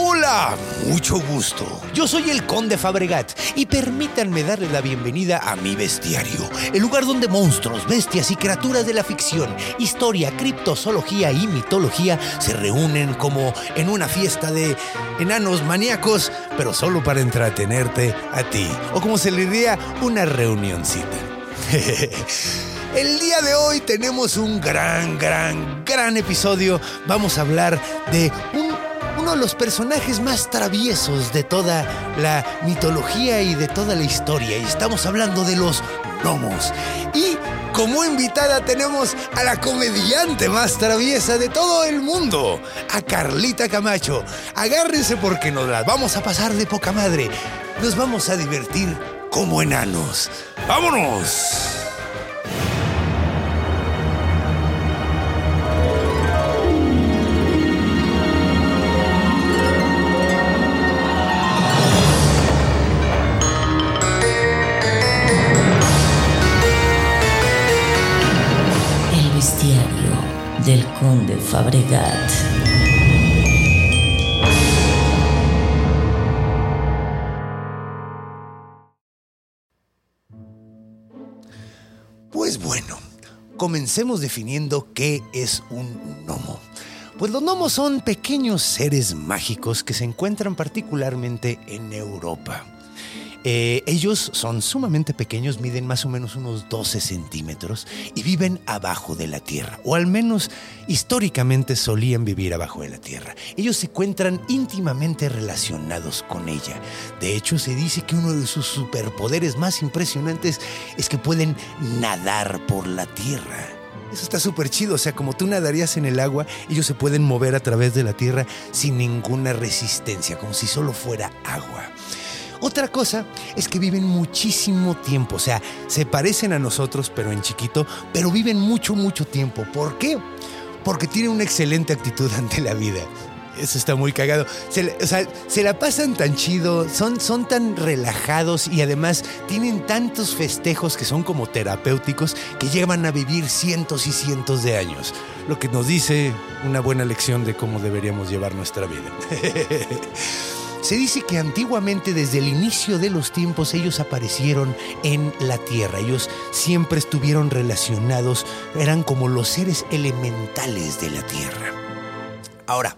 Hola, mucho gusto. Yo soy el Conde Fabregat y permítanme darle la bienvenida a mi bestiario, el lugar donde monstruos, bestias y criaturas de la ficción, historia, criptozoología y mitología se reúnen como en una fiesta de enanos maníacos, pero solo para entretenerte a ti, o como se le diría, una reunioncita. El día de hoy tenemos un gran, gran, gran episodio. Vamos a hablar de un uno de los personajes más traviesos de toda la mitología y de toda la historia. Y estamos hablando de los gnomos. Y como invitada tenemos a la comediante más traviesa de todo el mundo, a Carlita Camacho. Agárrense porque nos las vamos a pasar de poca madre. Nos vamos a divertir como enanos. ¡Vámonos! Del conde Fabregat. Pues bueno, comencemos definiendo qué es un gnomo. Pues los gnomos son pequeños seres mágicos que se encuentran particularmente en Europa. Eh, ellos son sumamente pequeños, miden más o menos unos 12 centímetros y viven abajo de la tierra, o al menos históricamente solían vivir abajo de la tierra. Ellos se encuentran íntimamente relacionados con ella. De hecho, se dice que uno de sus superpoderes más impresionantes es que pueden nadar por la tierra. Eso está súper chido, o sea, como tú nadarías en el agua, ellos se pueden mover a través de la tierra sin ninguna resistencia, como si solo fuera agua. Otra cosa es que viven muchísimo tiempo, o sea, se parecen a nosotros, pero en chiquito, pero viven mucho, mucho tiempo. ¿Por qué? Porque tienen una excelente actitud ante la vida. Eso está muy cagado. Se, o sea, se la pasan tan chido, son, son tan relajados y además tienen tantos festejos que son como terapéuticos que llevan a vivir cientos y cientos de años. Lo que nos dice una buena lección de cómo deberíamos llevar nuestra vida. Se dice que antiguamente, desde el inicio de los tiempos, ellos aparecieron en la tierra. Ellos siempre estuvieron relacionados, eran como los seres elementales de la tierra. Ahora,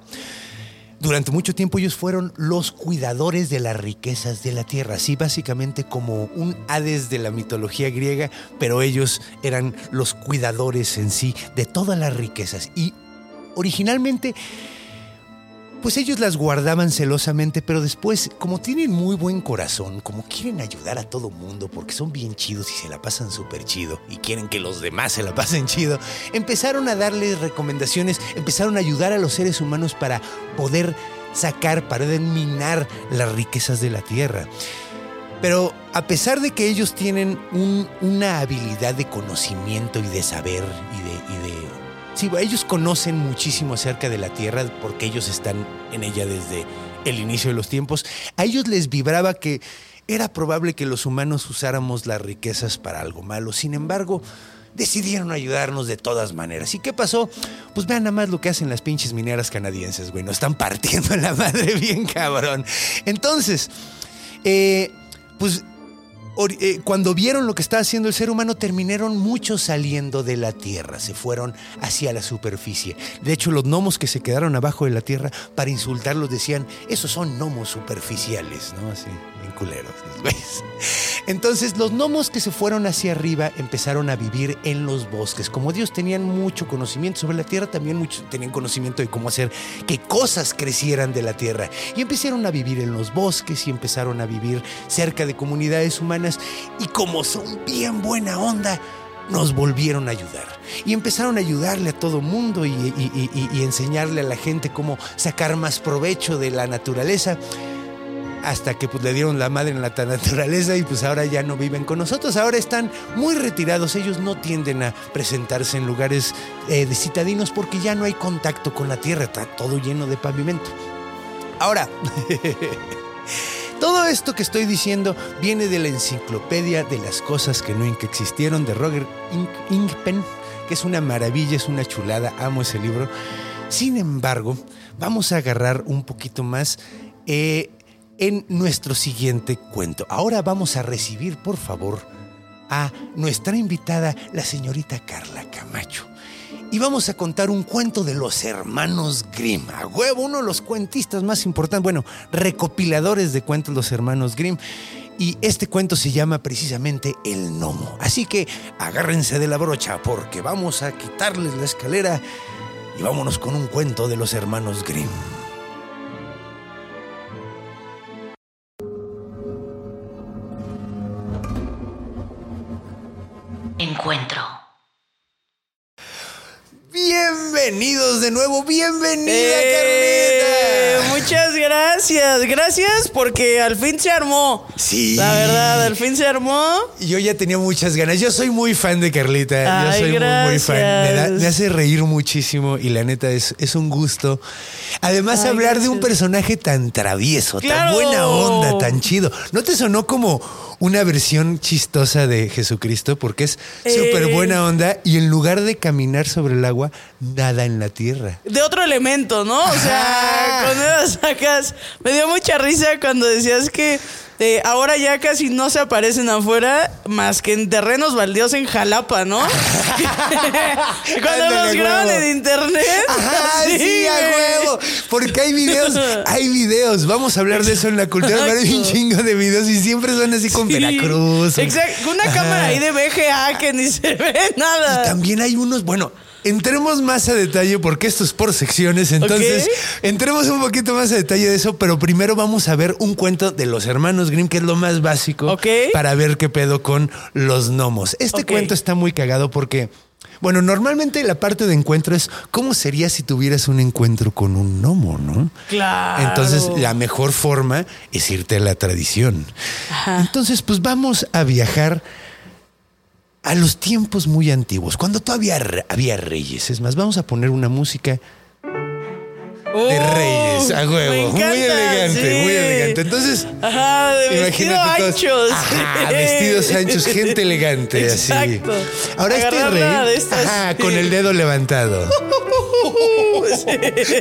durante mucho tiempo ellos fueron los cuidadores de las riquezas de la tierra, así básicamente como un Hades de la mitología griega, pero ellos eran los cuidadores en sí de todas las riquezas. Y originalmente pues ellos las guardaban celosamente, pero después, como tienen muy buen corazón, como quieren ayudar a todo mundo, porque son bien chidos y se la pasan súper chido, y quieren que los demás se la pasen chido, empezaron a darles recomendaciones, empezaron a ayudar a los seres humanos para poder sacar, para minar las riquezas de la tierra. Pero a pesar de que ellos tienen un- una habilidad de conocimiento y de saber Ellos conocen muchísimo acerca de la Tierra porque ellos están en ella desde el inicio de los tiempos. A ellos les vibraba que era probable que los humanos usáramos las riquezas para algo malo. Sin embargo, decidieron ayudarnos de todas maneras. ¿Y qué pasó? Pues vean nada más lo que hacen las pinches mineras canadienses, güey. Nos están partiendo la madre bien cabrón. Entonces, eh, pues cuando vieron lo que estaba haciendo el ser humano, terminaron muchos saliendo de la tierra, se fueron hacia la superficie. De hecho, los gnomos que se quedaron abajo de la tierra, para insultarlos decían, esos son gnomos superficiales, ¿no? Así, bien culeros. Entonces, los gnomos que se fueron hacia arriba empezaron a vivir en los bosques. Como Dios tenían mucho conocimiento sobre la tierra, también mucho, tenían conocimiento de cómo hacer que cosas crecieran de la tierra. Y empezaron a vivir en los bosques y empezaron a vivir cerca de comunidades humanas. Y como son bien buena onda, nos volvieron a ayudar. Y empezaron a ayudarle a todo mundo y enseñarle a la gente cómo sacar más provecho de la naturaleza. Hasta que pues, le dieron la madre en la naturaleza y pues ahora ya no viven con nosotros. Ahora están muy retirados. Ellos no tienden a presentarse en lugares eh, de citadinos porque ya no hay contacto con la tierra. Está todo lleno de pavimento. Ahora, todo esto que estoy diciendo viene de la enciclopedia de las cosas que nunca existieron de Roger Ing- Ingpen, que es una maravilla, es una chulada, amo ese libro. Sin embargo, vamos a agarrar un poquito más eh, en nuestro siguiente cuento. Ahora vamos a recibir, por favor, a nuestra invitada, la señorita Carla Camacho. Y vamos a contar un cuento de los hermanos Grimm. A huevo, uno de los cuentistas más importantes, bueno, recopiladores de cuentos los hermanos Grimm. Y este cuento se llama precisamente El Gnomo. Así que agárrense de la brocha porque vamos a quitarles la escalera y vámonos con un cuento de los hermanos Grimm. Encuentro. Bienvenidos de nuevo, bienvenida Eh, gracias, gracias porque al fin se armó. Sí. La verdad, al fin se armó. Yo ya tenía muchas ganas. Yo soy muy fan de Carlita. Ay, Yo soy muy, muy fan. Me, da- gracias. me hace reír muchísimo y la neta es, es un gusto. Además, Ay, hablar de un gracias. personaje tan travieso, tan buena onda, tan chido. ¿No te sonó como una versión chistosa de Jesucristo? Porque es Eh. súper buena onda y en lugar de caminar sobre el agua, nada en la tierra. De otro elemento, ¿no? O sea, con esas sacas. Me dio mucha risa cuando decías que eh, ahora ya casi no se aparecen afuera más que en terrenos baldíos en Jalapa, ¿no? Cuando Ándale, los graban huevo. en internet. Ajá, sí, así, a huevo. Porque hay videos, hay videos. Vamos a hablar de eso en la cultura. Pero hay un chingo de videos y siempre son así con Sí. Veracruz. Exacto. Con Una Ajá. cámara ahí de VGA que ni se ve nada. Y también hay unos, bueno, entremos más a detalle porque esto es por secciones, entonces entremos un poquito más a detalle de eso, pero primero vamos a ver un cuento de los hermanos Grimm, que es lo más básico, para ver qué pedo con los gnomos. Este cuento está muy cagado porque... Bueno, normalmente la parte de encuentro es cómo sería si tuvieras un encuentro con un gnomo, ¿no? Claro. Entonces, la mejor forma es irte a la tradición. Entonces, pues vamos a viajar a los tiempos muy antiguos, cuando todavía había reyes. Es más, vamos a poner una música de Uh, reyes, a huevo. Muy elegante, sí. muy elegante. Entonces, Ajá, de imagínate todos- anchos. Ajá, vestidos anchos, gente elegante, así. Ahora este rey, estas- ajá, con el dedo levantado.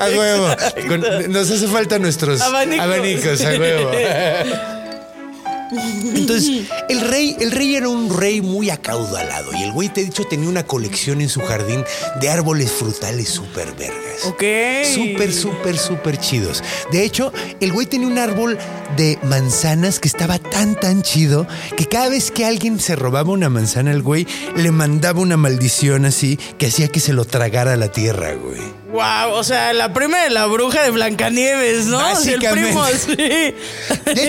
A huevo. Con- nos hace falta nuestros Abanicos. abanicos, a huevo. Entonces, el rey, el rey era un rey muy acaudalado y el güey, te he dicho, tenía una colección en su jardín de árboles frutales súper vergas. Ok. Súper, súper, súper chidos. De hecho, el güey tenía un árbol de manzanas que estaba tan, tan chido que cada vez que alguien se robaba una manzana, el güey le mandaba una maldición así que hacía que se lo tragara a la tierra, güey. Wow, o sea, la prima de la bruja de Blancanieves, ¿no? Sea, El primo, sí. De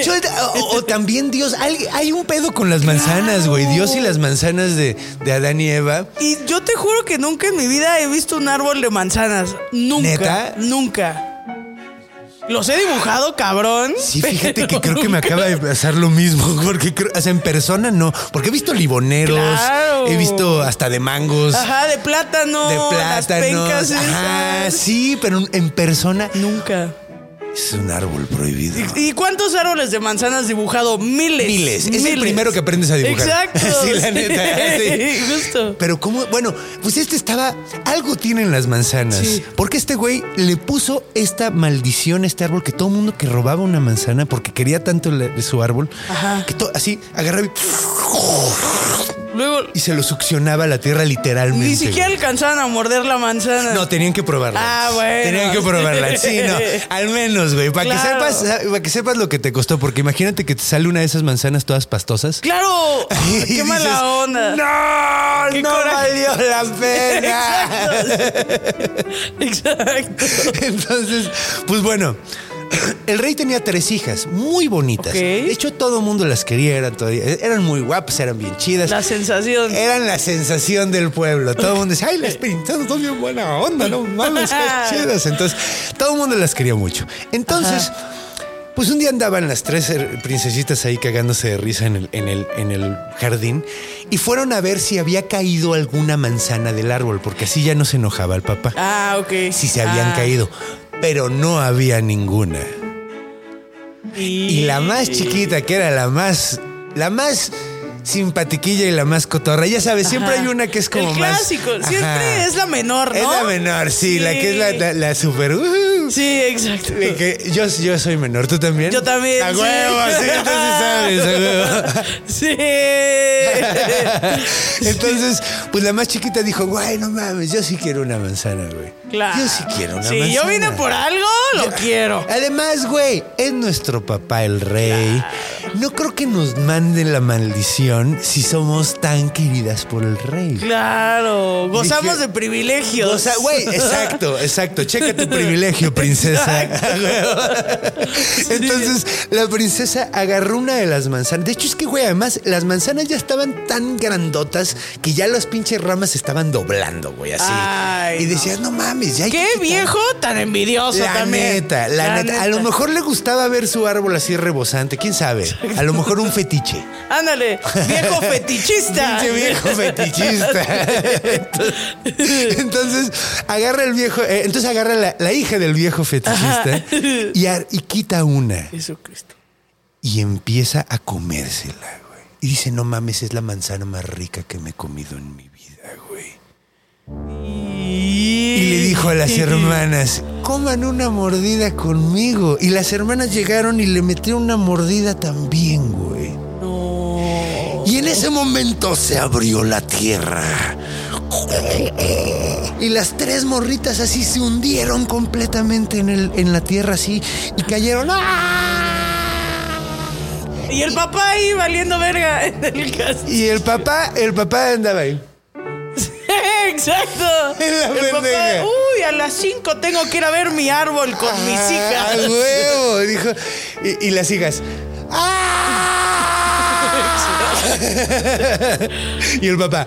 hecho, o, o también Dios, hay, hay un pedo con las manzanas, güey. Dios y las manzanas de, de Adán y Eva. Y yo te juro que nunca en mi vida he visto un árbol de manzanas. Nunca. ¿Neta? Nunca. Los he dibujado, cabrón. Sí, fíjate que creo que me acaba de pasar lo mismo, porque creo- o sea, en persona no, porque he visto liboneros, Claro. he visto hasta de mangos, Ajá, de plátano. de Las plátanos, pencas ajá, esas. sí, pero en persona Nunca. Es un árbol prohibido. ¿Y cuántos árboles de manzanas dibujado? Miles. Miles. Es el primero que aprendes a dibujar. Exacto. Sí, la neta. sí. Justo. Pero cómo, bueno, pues este estaba, algo tienen las manzanas. Sí. Porque este güey le puso esta maldición a este árbol que todo mundo que robaba una manzana porque quería tanto la- de su árbol, Ajá. que to- así agarraba y, Luego, y se lo succionaba a la tierra literalmente. ni siquiera güey. alcanzaban a morder la manzana. No, tenían que probarla. Ah, bueno. Tenían que probarla. Sí, no. Al menos, güey. Para Claro. que sepas, para que sepas lo que te costó. Porque imagínate que te sale una de esas manzanas todas pastosas. ¡Claro! ¡Qué dices, mala onda! ¡No! Qué ¡No coraje. valió la pena! Exacto. Entonces, pues bueno, El rey tenía tres hijas, muy bonitas. De hecho, todo el mundo las quería, eran, todavía- eran muy guapas, eran bien chidas. La sensación. Eran la sensación del pueblo. Todo el mundo decía, ay, las princesas son bien buena onda, no mames, qué chidas. Entonces, todo el mundo las quería mucho. Entonces, pues un día andaban las tres eh, princesitas ahí cagándose de risa en el, en, el, en el jardín y fueron a ver si había caído alguna manzana del árbol, porque así ya no se enojaba el papá. Ah, ok. Si se habían Ah. caído. Pero no había ninguna. Y, la más chiquita, que era la más, la más simpatiquilla y la más cotorra. Ya sabes, siempre Ajá. hay una que es como El más. clásico. Siempre Ajá. es la menor, ¿no? Es la menor, sí, la que es la, la, la super. uh, Sí, exacto. que yo, yo soy menor, ¿tú también? Yo también. A sí. huevo, sí, entonces sabes, a huevo. Sí. Entonces, pues la más chiquita dijo, güey, no mames, yo sí quiero una manzana, güey. Claro. Yo sí quiero una Si manzana. yo vine por algo, lo quiero. Además, güey, es nuestro papá el rey. No creo que nos manden la maldición si somos tan queridas por el rey. Claro. Gozamos Dije- de privilegios. O sea, güey, exacto, exacto. Checa tu privilegio, princesa. Entonces, la princesa agarró una de las manzanas. De hecho, es que, güey, además, las manzanas ya estaban tan grandotas que ya las pinches ramas estaban doblando, güey, así. Ay, y decías, no mames, ya hay Qué que viejo tan envidioso La también. neta, la, neta. A lo mejor le gustaba ver su árbol así rebosante, quién sabe. A lo mejor un fetiche. Ándale, viejo fetichista. Pinche viejo fetichista. Entonces agarra el viejo, eh, entonces agarra la, la hija del viejo fetichista y, a- y quita una Jesucristo. y empieza a comérsela, güey. Y dice, no mames, es la manzana más rica que me he comido en mi vida, güey. Y le dijo a las hermanas, coman una mordida conmigo. Y las hermanas llegaron y le metieron una mordida también, güey. No. Y en ese momento se abrió la tierra. Y las tres morritas así se hundieron completamente en, el, en la tierra así y cayeron. ¡ah! Y el papá ahí valiendo verga en el castillo. Y el papá, el papá andaba ahí. Exacto. En la el papá, pendeja. uy, a las 5 tengo que ir a ver mi árbol con mis Ah, hijas. Al huevo, dijo. Y, y las hijas. ¡ah! y el papá.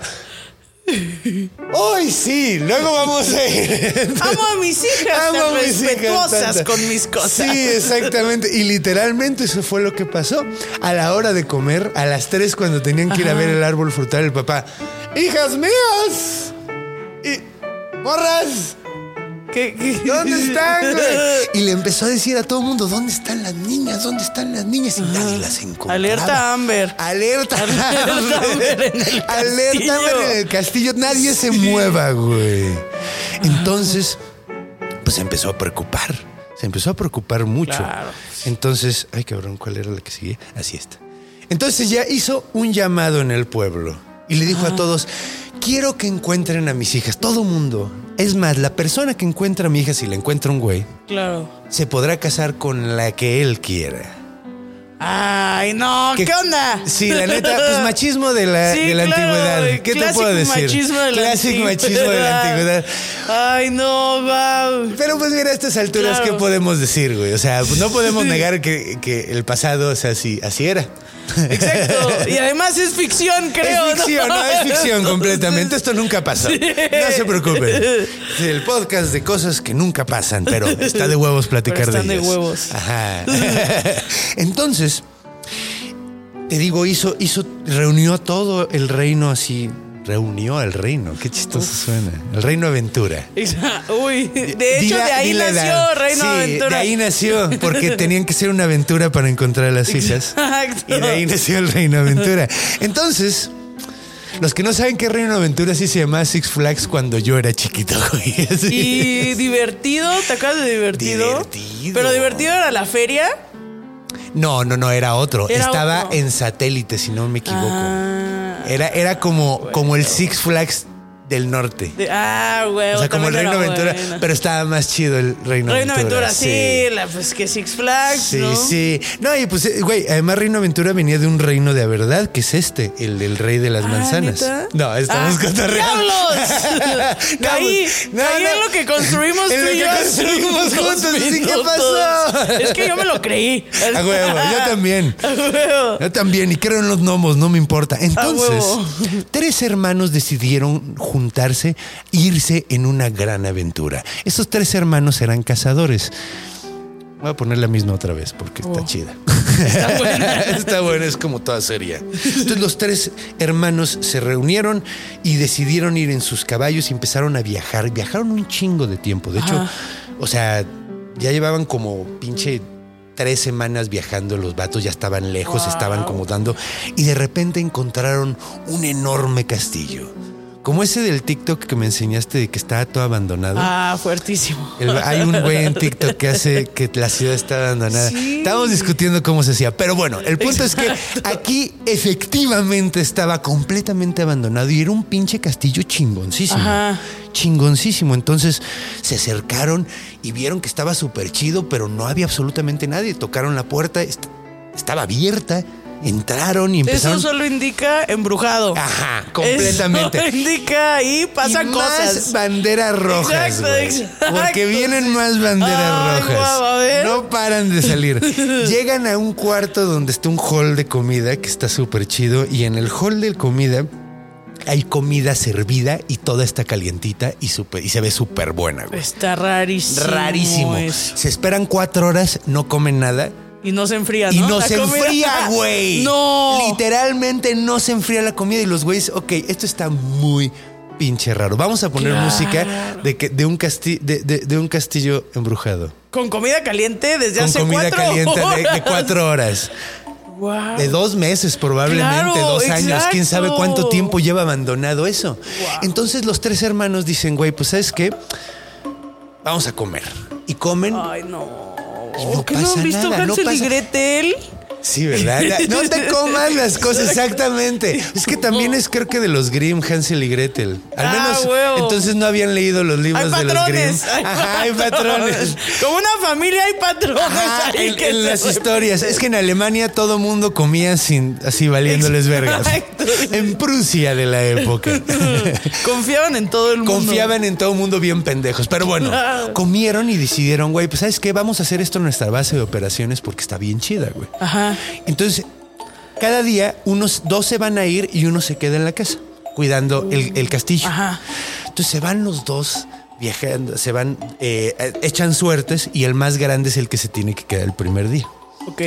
Hoy sí, luego vamos a ir. Amo a mis hijas Amo tan a mis hijas respetuosas con mis cosas. Sí, exactamente. Y literalmente eso fue lo que pasó. A la hora de comer, a las tres cuando tenían que ir a ver el árbol frutal, el papá, hijas mías. Y morras. ¿Qué- qué? ¿Dónde están, güey? Y le empezó a decir a todo el mundo, ¿dónde están las niñas? ¿Dónde están las niñas? Y nadie las encontraba. Alerta Amber. Alerta Alerta Amber en el Alerta castillo. Amber en el castillo. Nadie se mueva, güey. Entonces, pues se empezó a preocupar. Se empezó a preocupar mucho. Claro. Entonces, ay cabrón, ¿cuál era la que seguía? Así está. Entonces ya hizo un llamado en el pueblo y le dijo a todos, quiero que encuentren a mis hijas, todo mundo. Es más, la persona que encuentra a mi hija, si la encuentra un güey, Claro. se podrá casar con la que él quiera. Ay, no, Que- ¿qué onda? Sí, la neta, pues machismo de la, Sí, de la claro, antigüedad. ¿Qué te puedo decir? machismo de la Clásico machismo de la antigüedad. Ay, no, wow. Pero pues mira, a estas alturas, Claro. ¿qué podemos decir, güey? O sea, pues, no podemos negar que, que el pasado, o sea, así, así era. Exacto. Y además es ficción, creo. es ficción, no, es ficción completamente. Esto nunca pasó. No se preocupen. Es el podcast de cosas que nunca pasan, pero está de huevos platicar Pero están de de huevos. Ajá. Entonces, te digo, hizo, hizo, reunió todo el reino así. Reunió al reino. Qué chistoso suena. El reino aventura. Uy, de hecho, de ahí nació edad. Reino Sí, Aventura. De ahí nació, porque tenían que ser una aventura para encontrar a las hijas. Exacto. Y de ahí nació el Reino Aventura. Entonces, los que no saben qué Reino Aventura sí se llamaba Six Flags cuando yo era chiquito, güey. Y divertido, ¿te acuerdas de divertido? Divertido. Pero divertido era la feria. No, no, no, era otro. Era Estaba otro. en satélite, si no me equivoco. Ah. Era, era como, como el Six Flags del norte. De- ah, güey. O sea, como el Reino Aventura, pero estaba más chido el Reino, Reino Aventura. Aventura, sí, la, pues que Six Flags, Sí, ¿no? sí. No, y pues, eh, güey, además Reino Aventura venía de un reino de verdad, que es este, el del rey de las Ah, manzanas. ¿neta? No, estamos Ah. ¡Diablos! No, caí, pues, no, caí no. en lo que construimos En tú y yo construimos juntos, así, ¿qué pasó? Es que yo me lo creí. A huevo, yo también. A huevo. Yo también, y creo en los gnomos, no me importa. Entonces, tres hermanos decidieron juntarse, irse en una gran aventura. Estos tres hermanos eran cazadores. Voy a poner la misma otra vez porque está Oh. chida. Está buena. está buena, es como toda seria. Entonces los tres hermanos se reunieron y decidieron ir en sus caballos y empezaron a viajar. Viajaron un chingo de tiempo. De hecho, Ajá. o sea, ya llevaban como pinche tres semanas viajando los vatos, ya estaban lejos, Wow. estaban como dando y de repente encontraron un enorme castillo. Como ese del TikTok que me enseñaste de que estaba todo abandonado. Ah, fuertísimo. El- hay un güey en TikTok que hace que la ciudad está abandonada. Sí. Estábamos discutiendo cómo se hacía. Pero bueno, el punto es que aquí efectivamente estaba completamente abandonado y era un pinche castillo chingoncísimo. Ajá. Chingoncísimo. Entonces se acercaron y vieron que estaba súper chido, pero no había absolutamente nadie. Tocaron la puerta, est- estaba abierta. Entraron y empezaron. Eso solo indica embrujado. Ajá, completamente. Eso indica ahí pasan Y más cosas. banderas rojas. Exacto. Porque vienen más banderas Ay, rojas. guau. No paran de salir. Llegan a un cuarto donde está un hall de comida que está súper chido. Y en el hall de comida hay comida servida y toda está calientita y, súper- y se ve súper buena, güey. Está rarísimo. Rarísimo. eso. Se esperan cuatro horas, no comen nada. Y no se enfría, ¿no? Y no La se comida. enfría, güey. No. Literalmente no se enfría la comida y los güeyes, ok, esto está muy pinche raro. Vamos a poner Claro. música de, que, de, un casti- de, de- de un castillo embrujado. Con comida caliente desde Con hace comida cuatro caliente de, de cuatro horas. De dos meses probablemente, Claro, dos años. ¿Quién sabe cuánto tiempo lleva abandonado eso? Entonces los tres hermanos dicen, güey, pues ¿sabes qué? Vamos a comer. Y comen. Ay, no. Y no ¿Qué no pasa han visto nada, no Hansel y pasa- Gretel? Sí, ¿verdad? No te comas las cosas, exactamente. Es que también es creo que de los Grimm, Hansel y Gretel. Al Ah, menos huevo. entonces no habían leído los libros Hay de los Grimm. patrones. Hay Ajá, hay patrones. Como una familia hay patrones Ajá, ahí en, que en las historias. Es que en Alemania todo mundo comía sin así valiéndoles vergas. En Prusia de la época. Confiaban en todo el mundo. Confiaban en todo mundo bien pendejos. Pero bueno, comieron y decidieron, güey, pues ¿sabes qué? Vamos a hacer esto en nuestra base de operaciones porque está bien chida, güey. Ajá. Entonces, cada día unos dos se van a ir y uno se queda en la casa cuidando el, el castillo. Ajá. Entonces se van los dos viajando, se van, eh, echan suertes y el más grande es el que se tiene que quedar el primer día. Ok.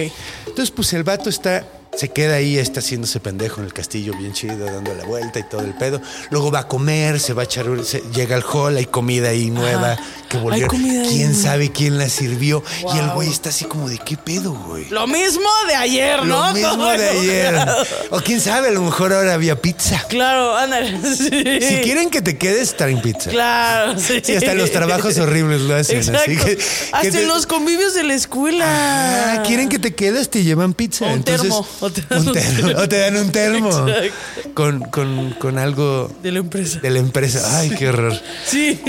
Entonces, pues el vato está, se queda ahí, está haciéndose pendejo en el castillo, bien chido, dando la vuelta y todo el pedo. Luego va a comer, se va a echar, se- llega al hall, hay comida ahí nueva Ajá. Que ahí. ¿Quién sabe quién la sirvió? Y el güey está así como de qué pedo, güey. Lo mismo de ayer, ¿no? Lo mismo de ayer. O quién sabe, a lo mejor ahora había pizza. Claro, ándale. Sí. Si quieren que te quedes, traen pizza. Claro, sí. Sí, hasta los trabajos horribles lo hacen. Exacto. Así que, Hasta que te- en los convivios de la escuela. Ah, quieren que te quedes, te llevan pizza. O un Entonces, termo, o te dan un termo, termo. o te dan un termo con, con, con algo De la empresa. de la empresa. Ay, qué horror. Sí.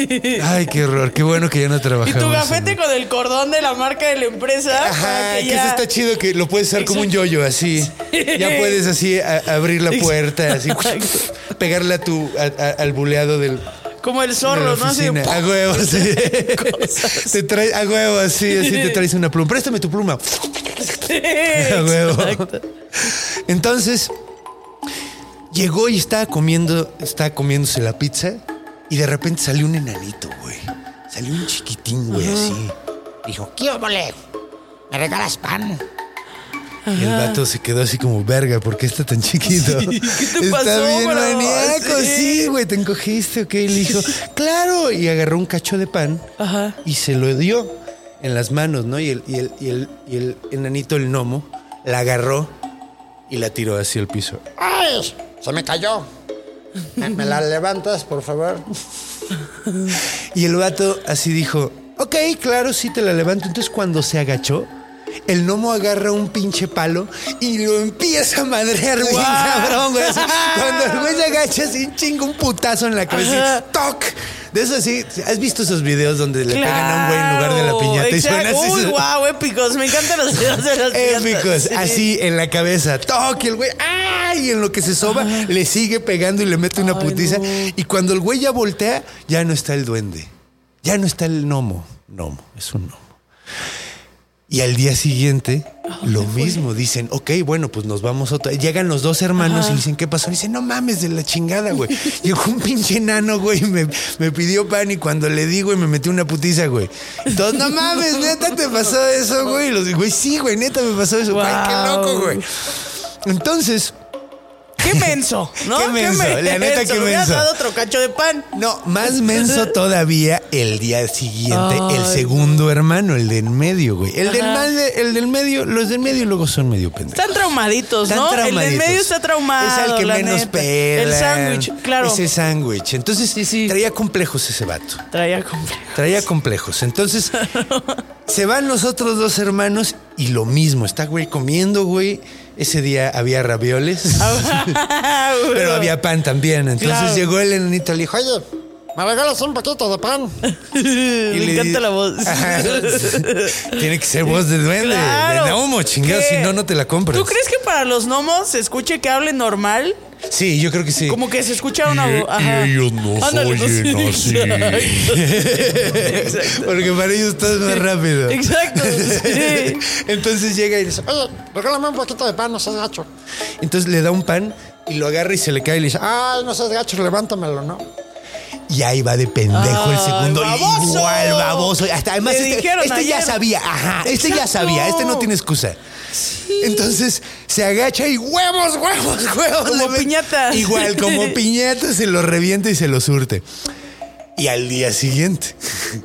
Ay, qué horror. Qué bueno que ya no Y trabajamos. tu gafete con el cordón de la marca de la empresa. Ajá, que, que eso está chido que lo puedes usar como un yoyo así. Ya puedes así a- abrir la puerta, así pegarle a tu a- a- al buleado del Como el zorro, ¿no? Así. A huevo, sí. Te trae, a huevo, así, así te traes una pluma. Préstame tu pluma. A huevo. Exacto. Entonces, llegó y estaba comiendo, estaba comiéndose la pizza y de repente salió un enanito, güey. Salió un chiquitín, güey, así. Dijo, ¿qué óvole? ¿Me regalas pan? Y el vato se quedó así como, verga, ¿por qué está tan chiquito? Sí, ¿qué te está pasó, bien bro? maníaco, Sí. sí, güey, te encogiste, ok. Y le dijo, claro. Y agarró un cacho de pan Ajá. y se lo dio en las manos, ¿no? Y el, y el, y el, y el enanito, el gnomo, la agarró y la tiró hacia el piso. ¡Ay! Se me cayó. ¿Me, me la levantas, por favor? Y el vato así dijo, ok, claro, sí te la levanto. Entonces cuando se agachó, el gnomo agarra un pinche palo y lo empieza a madrear Guau. cabrón, güey. Cuando el güey se agacha, así un chingo un putazo en la cabeza. ¡Toc! De eso sí, ¿has visto esos videos donde le pegan a un güey en lugar de la piñata y suena así? Uy, wow, épicos. Me encantan los videos de las piñatas. Épicos, Sí. así en la cabeza. Toque el güey. ¡Ay! Y en lo que se soba, le sigue pegando y le mete una Ay, putiza. no. Y cuando el güey ya voltea, ya no está el duende. Ya no está el gnomo. Gnomo, es un gnomo. Y al día siguiente, lo mismo. Dicen, ok, bueno, pues nos vamos otra. Llegan los dos hermanos y dicen, ¿qué pasó? Y dicen, no mames de la chingada, güey. Llegó un pinche enano, güey, y me, me pidió pan y cuando le di, güey, me metió una putiza, güey. Todos, no mames, neta, te pasó eso, güey. Y los güey, sí, güey, neta, me pasó eso. Güey, qué Wow. loco, güey. Entonces, Qué menso, ¿no? Qué menso, la neta, qué Me menso. dado otro cacho de pan. no, más menso todavía el día siguiente, el segundo hermano, el del medio, güey. El del, mal- el del medio, los del medio luego son medio pendejos. Están traumaditos, Están ¿no? El traumaditos. del medio está traumado. Es el que menos neta. pela. El sándwich, claro. Es el sándwich. Entonces, Sí, sí. traía complejos ese vato. Traía complejo. Traía complejos. Entonces, se van los otros dos hermanos y lo mismo. Está, güey, comiendo, güey. Ese día había ravioles, pero había pan también. Entonces Claro. llegó el enanito y le dijo, oye, Oye, ¿me regalas un poquito de pan? Y Me le encanta la voz. Tiene que ser voz de duende, Claro. de gnomo, chingado, si no, no te la compras. ¿Tú crees que para los gnomos se escuche que hablen normal? Sí, yo creo que sí. Como que se escucha una voz. Y ellos no Ándale, oyen no, así. sí, Exacto. Exacto. Porque para ellos todo es más rápido. Exacto, sí. Entonces llega y dice, Oye, regálame un poquito de pan, no seas gacho. entonces le da un pan y lo agarra y se le cae y le dice, Ay, no seas gacho, levántamelo, ¿no? Y ahí va de pendejo el segundo. baboso. Igual, baboso. Hasta, además, este, este ya sabía, ajá, este ya sabía, este no tiene excusa. Entonces se agacha y huevos, huevos, huevos. Como le piñata. Igual, como piñata, se lo revienta y se lo surte. Y al día siguiente,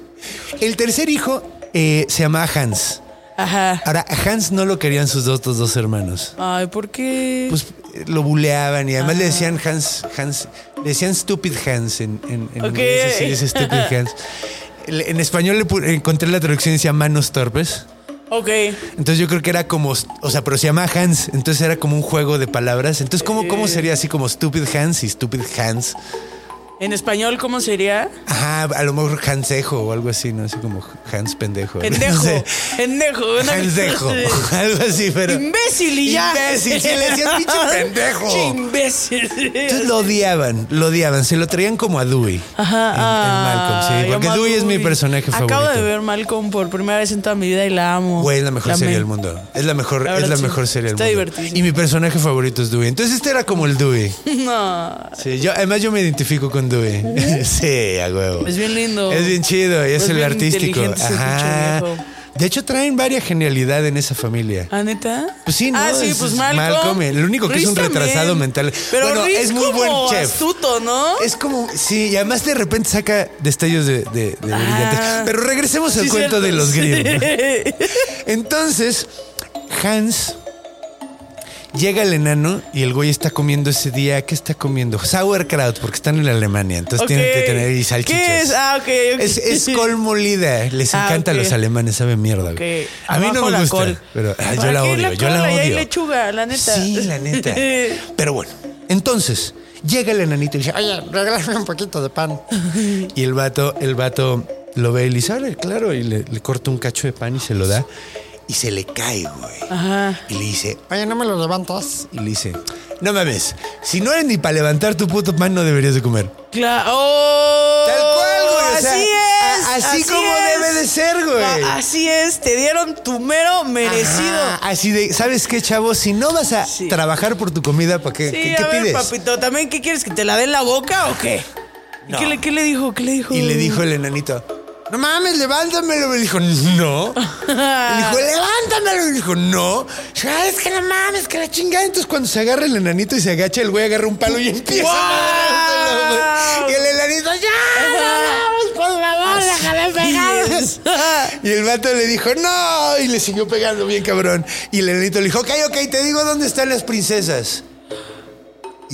el tercer hijo eh, se llamaba Hans. Ajá. Ahora, Hans no lo querían sus otros dos hermanos. Ay, ¿por qué? Pues lo buleaban y además le decían Hans, Hans, le decían Stupid Hans en, en, en Ok. inglés, así dice Stupid Hans. En español le encontré la traducción y decía manos torpes. ok. Entonces yo creo que era como, o sea, pero se llama Hans, entonces era como un juego de palabras. Entonces, ¿cómo, cómo sería así como Stupid Hans y Stupid Hans? En español, ¿cómo sería? Ajá, a lo mejor Hansejo o algo así, ¿no? Así como Hans pendejo. Pendejo. No sé. Pendejo. Hansejo, algo así, pero... Imbécil y ya. Imbécil, sí, le decían pinche pendejo. Pinche imbécil. Entonces lo odiaban, lo odiaban, se lo traían como a Dewey. Ajá. En, en Malcolm, sí, porque Dewey es mi personaje favorito. Acabo de ver Malcolm por primera vez en toda mi vida y la amo. Güey, es la mejor La serie del mundo. Es la mejor, La es la sí. mejor serie del Está mundo. divertidísimo. Y mi personaje favorito es Dewey. Entonces este era como el Dewey. No. Sí, yo, además yo me identifico con Sí, a huevo. Es bien lindo. Es bien chido y es, Es el artístico. Ajá. De hecho, traen varias genialidad en esa familia. ¿Ah, neta? Pues sí, ¿no? Ah, sí, Es- pues es Malcolm. El único que es un retrasado también. mental. Pero bueno, Riz es muy como buen chef. astuto, ¿no? Es como, sí, y además de repente saca destellos de, de, de brillantes. Pero regresemos al Sí, cuento cierto. de los Grimm. Entonces, Hans llega el enano y el güey está comiendo ese día. ¿Qué está comiendo? Sauerkraut, porque están en Alemania. Entonces tienen que tener ahí salchichas. ¿Qué es? Ah, ok, ok. Es, es col molida. Les Ah, encanta a los alemanes, sabe mierda. güey. A mí no me gusta. col. Pero ah, yo ¿Para la odio. yo la cola? Y hay odio. lechuga, la neta. Sí, la neta. Pero bueno, entonces llega el enanito y dice, Oye, regálame un poquito de pan. Y el vato, el vato lo ve y le dice, "Órale, claro, y le, le corta un cacho de pan y se lo da. Y se le cae, güey. Ajá. Y le dice, Oye, ¿no me lo levantas? y le dice, no mames, si no eres ni para levantar tu puto pan, no deberías de comer. Claro. Oh, Tal cual, güey. o sea, así es. a- así, como es. debe de ser, güey. Así es. Te dieron tu mero merecido. Ajá, así de, ¿sabes qué, chavo? Si no vas a Sí. trabajar por tu comida, ¿para qué, Sí, qué, a qué ver, pides? papito, ¿también qué quieres? ¿Que te la dé en la boca o qué? ¿Y No. ¿Qué, le, ¿Qué le dijo? ¿Qué le dijo? Y le dijo el enanito, no mames, levántamelo. Me dijo, no. Le dijo, levántamelo. Y dijo, no. Ya, es que no mames, que la chingada. Entonces, cuando se agarra el enanito y se agacha, el güey agarra un palo y empieza. Y el enanito, ya, por favor, déjame pegar. Y el vato le dijo, no. Y le siguió pegando bien cabrón. Y el enanito le dijo, ok, ok, te digo dónde están las princesas.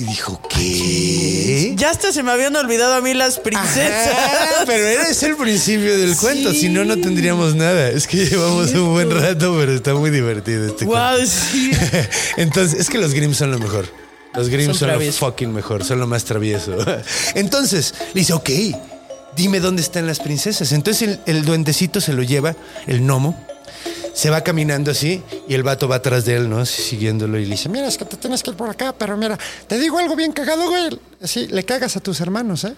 Y dijo, ¿qué? Ya hasta se me habían olvidado a mí las princesas. Ajá, pero ese el principio del cuento, si no, no tendríamos nada. Es que llevamos un buen rato, pero está muy divertido este Wow, cuento. sí. Entonces, es que los Grimm son lo mejor. Los Grimm Son son, lo fucking mejor, son lo más travieso. Entonces, le dice, ok, dime dónde están las princesas. Entonces el, el duendecito se lo lleva, el gnomo, se va caminando así y el vato va atrás de él, ¿no? Así, siguiéndolo y le dice, Mira, es que te tienes que ir por acá, pero mira, te digo algo bien cagado, güey. Así, le cagas a tus hermanos, ¿eh?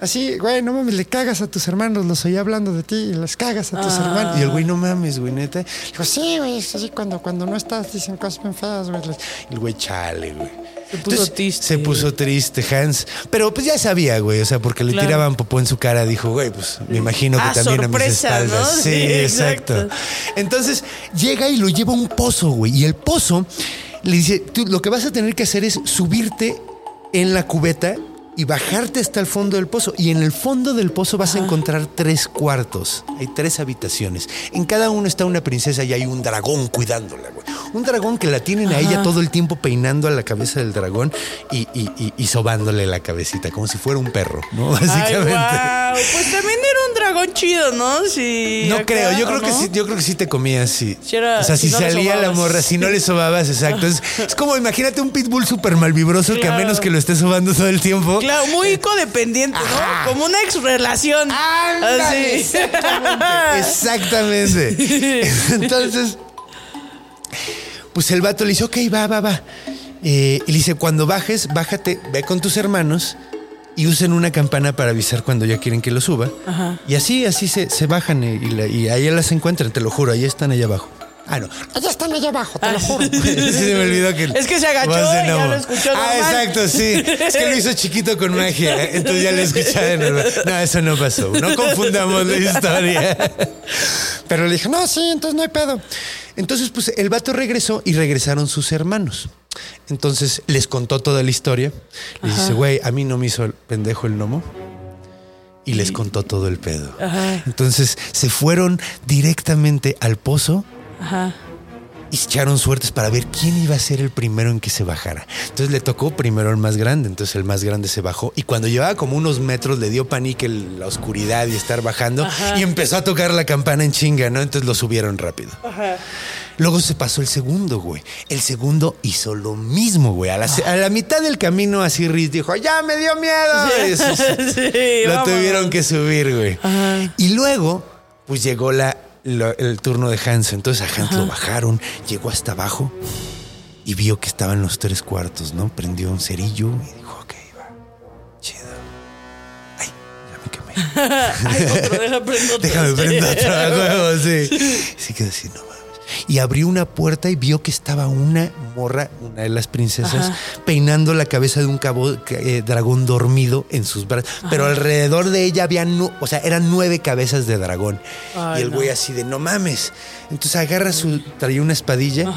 Así, güey, no mames, le cagas a tus hermanos, los oí hablando de ti y les cagas a tus hermanos. y el güey, no mames, güey, neta. Dijo, sí, güey, es así cuando, cuando no estás dicen cosas bien feas, güey. El güey, chale, güey. Se puso triste. Se puso triste, Hans. Pero pues ya sabía, güey. O sea, porque le Claro. tiraban popó en su cara. Dijo, güey, pues me imagino que Ah, también a mis espaldas. Sí, Sí, exacto. exacto. Entonces llega y lo lleva a un pozo, güey. Y el pozo le dice: Tú lo que vas a tener que hacer es subirte en la cubeta y bajarte hasta el fondo del pozo. Y en el fondo del pozo vas a encontrar tres cuartos. Hay tres habitaciones. En cada uno está una princesa y hay un dragón cuidándola. Un dragón que la tienen a ella todo el tiempo peinando a la cabeza del dragón y, y, y- y sobándole la cabecita, como si fuera un perro, ¿no? Ay, Básicamente. guau. Pues también era un dragón chido, ¿no? No acá, creo, yo ¿o creo que sí, yo creo que sí te comías, sí. Si era- o sea, si si, no le salía la morra, si no le sobabas, exacto. Es, es como imagínate un pitbull súper malvibroso que a menos que lo estés sobando todo el tiempo. Claro, muy codependiente, Ajá. ¿no? Como una ex relación. Ándale, Así. Exactamente. Entonces, pues el vato le dice, ok, va, va, va. Eh, y le dice, cuando bajes, bájate, ve con tus hermanos y usen una campana para avisar cuando ya quieren que lo suba. Y así, así se, se bajan y, y la- y ahí las encuentran, te lo juro, ahí están allá abajo. Ah, no. Allá están allá abajo, Ah. te lo juro. Sí, se me olvidó que. Es que se agachó y ya nuevo. lo escuchó Ah, normal. exacto, sí. Es que lo hizo chiquito con magia. Entonces ya lo escuché de nuevo. No, eso no pasó. No confundamos la historia. Pero le dije, no, sí, entonces no hay pedo. Entonces, pues el vato regresó y regresaron sus hermanos. Entonces les contó toda la historia. Les dice, güey, a mí no me hizo el pendejo el gnomo. Y les contó todo el pedo. Entonces se fueron directamente al pozo Ajá. y se echaron suertes para ver quién iba a ser el primero en que se bajara. Entonces le tocó primero el más grande, entonces el más grande se bajó y cuando llevaba como unos metros le dio panique la oscuridad y estar bajando y empezó a tocar la campana en chinga, ¿no? Entonces lo subieron rápido. Luego se pasó el segundo, güey. El segundo hizo lo mismo, güey. A la, a la mitad del camino así Riz dijo, ya me dio miedo. Eso- Sí, lo tuvieron que subir, güey. Y luego, pues llegó la, lo- el turno de Hans. Entonces a Hans lo bajaron, llegó hasta abajo y vio que estaban los tres cuartos, ¿no? Prendió un cerillo y dijo, ok, va, chido. Ay, ya me quemé. Ay, otro, deja prendo otro. Déjame prender otro huevo, sí. Se quedó así, no. Y abrió una puerta y vio que estaba una morra, una de las princesas, peinando la cabeza de un cabo, eh, dragón dormido en sus brazos. Pero alrededor de ella había, nu- o sea, eran nueve cabezas de dragón. Ay, y el no. güey así de, no mames. Entonces agarra su, traía una espadilla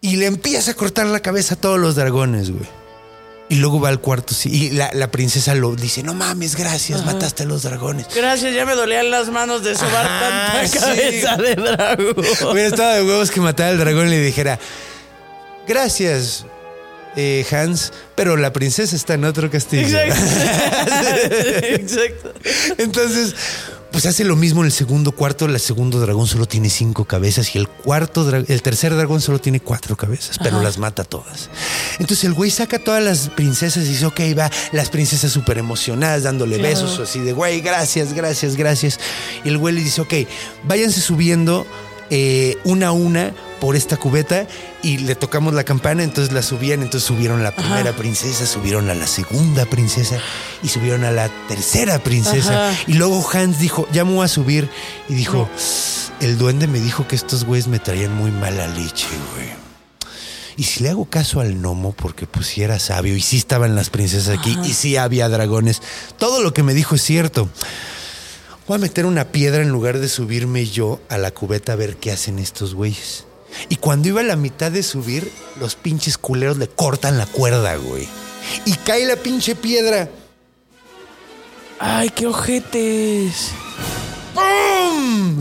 y le empieza a cortar la cabeza a todos los dragones, güey. Y luego va al cuarto, sí. Y la, la princesa lo dice, no mames, gracias, mataste a los dragones. Gracias, ya me dolían las manos de sobar Ajá, tanta sí. cabeza de dragón. Hubiera estado de huevos que matara al dragón y le dijera, gracias, eh, Hans, pero la princesa está en otro castillo. Exacto. Exacto. Entonces, pues hace lo mismo en el segundo cuarto. El segundo dragón solo tiene cinco cabezas y el cuarto, el tercer dragón solo tiene cuatro cabezas, pero las mata todas. Entonces el güey saca a todas las princesas y dice, ok, va, las princesas súper emocionadas, dándole besos, así de, güey, gracias, gracias, gracias. Y el güey le dice, ok, váyanse subiendo eh, una a una por esta cubeta y le tocamos la campana, entonces la subían, entonces subieron a la primera princesa, subieron a la segunda princesa y subieron a la tercera princesa. Ajá. Y luego Hans dijo, ya me voy a subir y dijo, el duende me dijo que estos güeyes me traían muy mala leche, güey. Y si le hago caso al gnomo, porque pues sí era sabio y sí estaban las princesas aquí y sí había dragones, todo lo que me dijo es cierto. Voy a meter una piedra en lugar de subirme yo a la cubeta a ver qué hacen estos güeyes. Y cuando iba a la mitad de subir, los pinches culeros le cortan la cuerda, güey. Y cae la pinche piedra. Ay, qué ojetes. ¡Pum!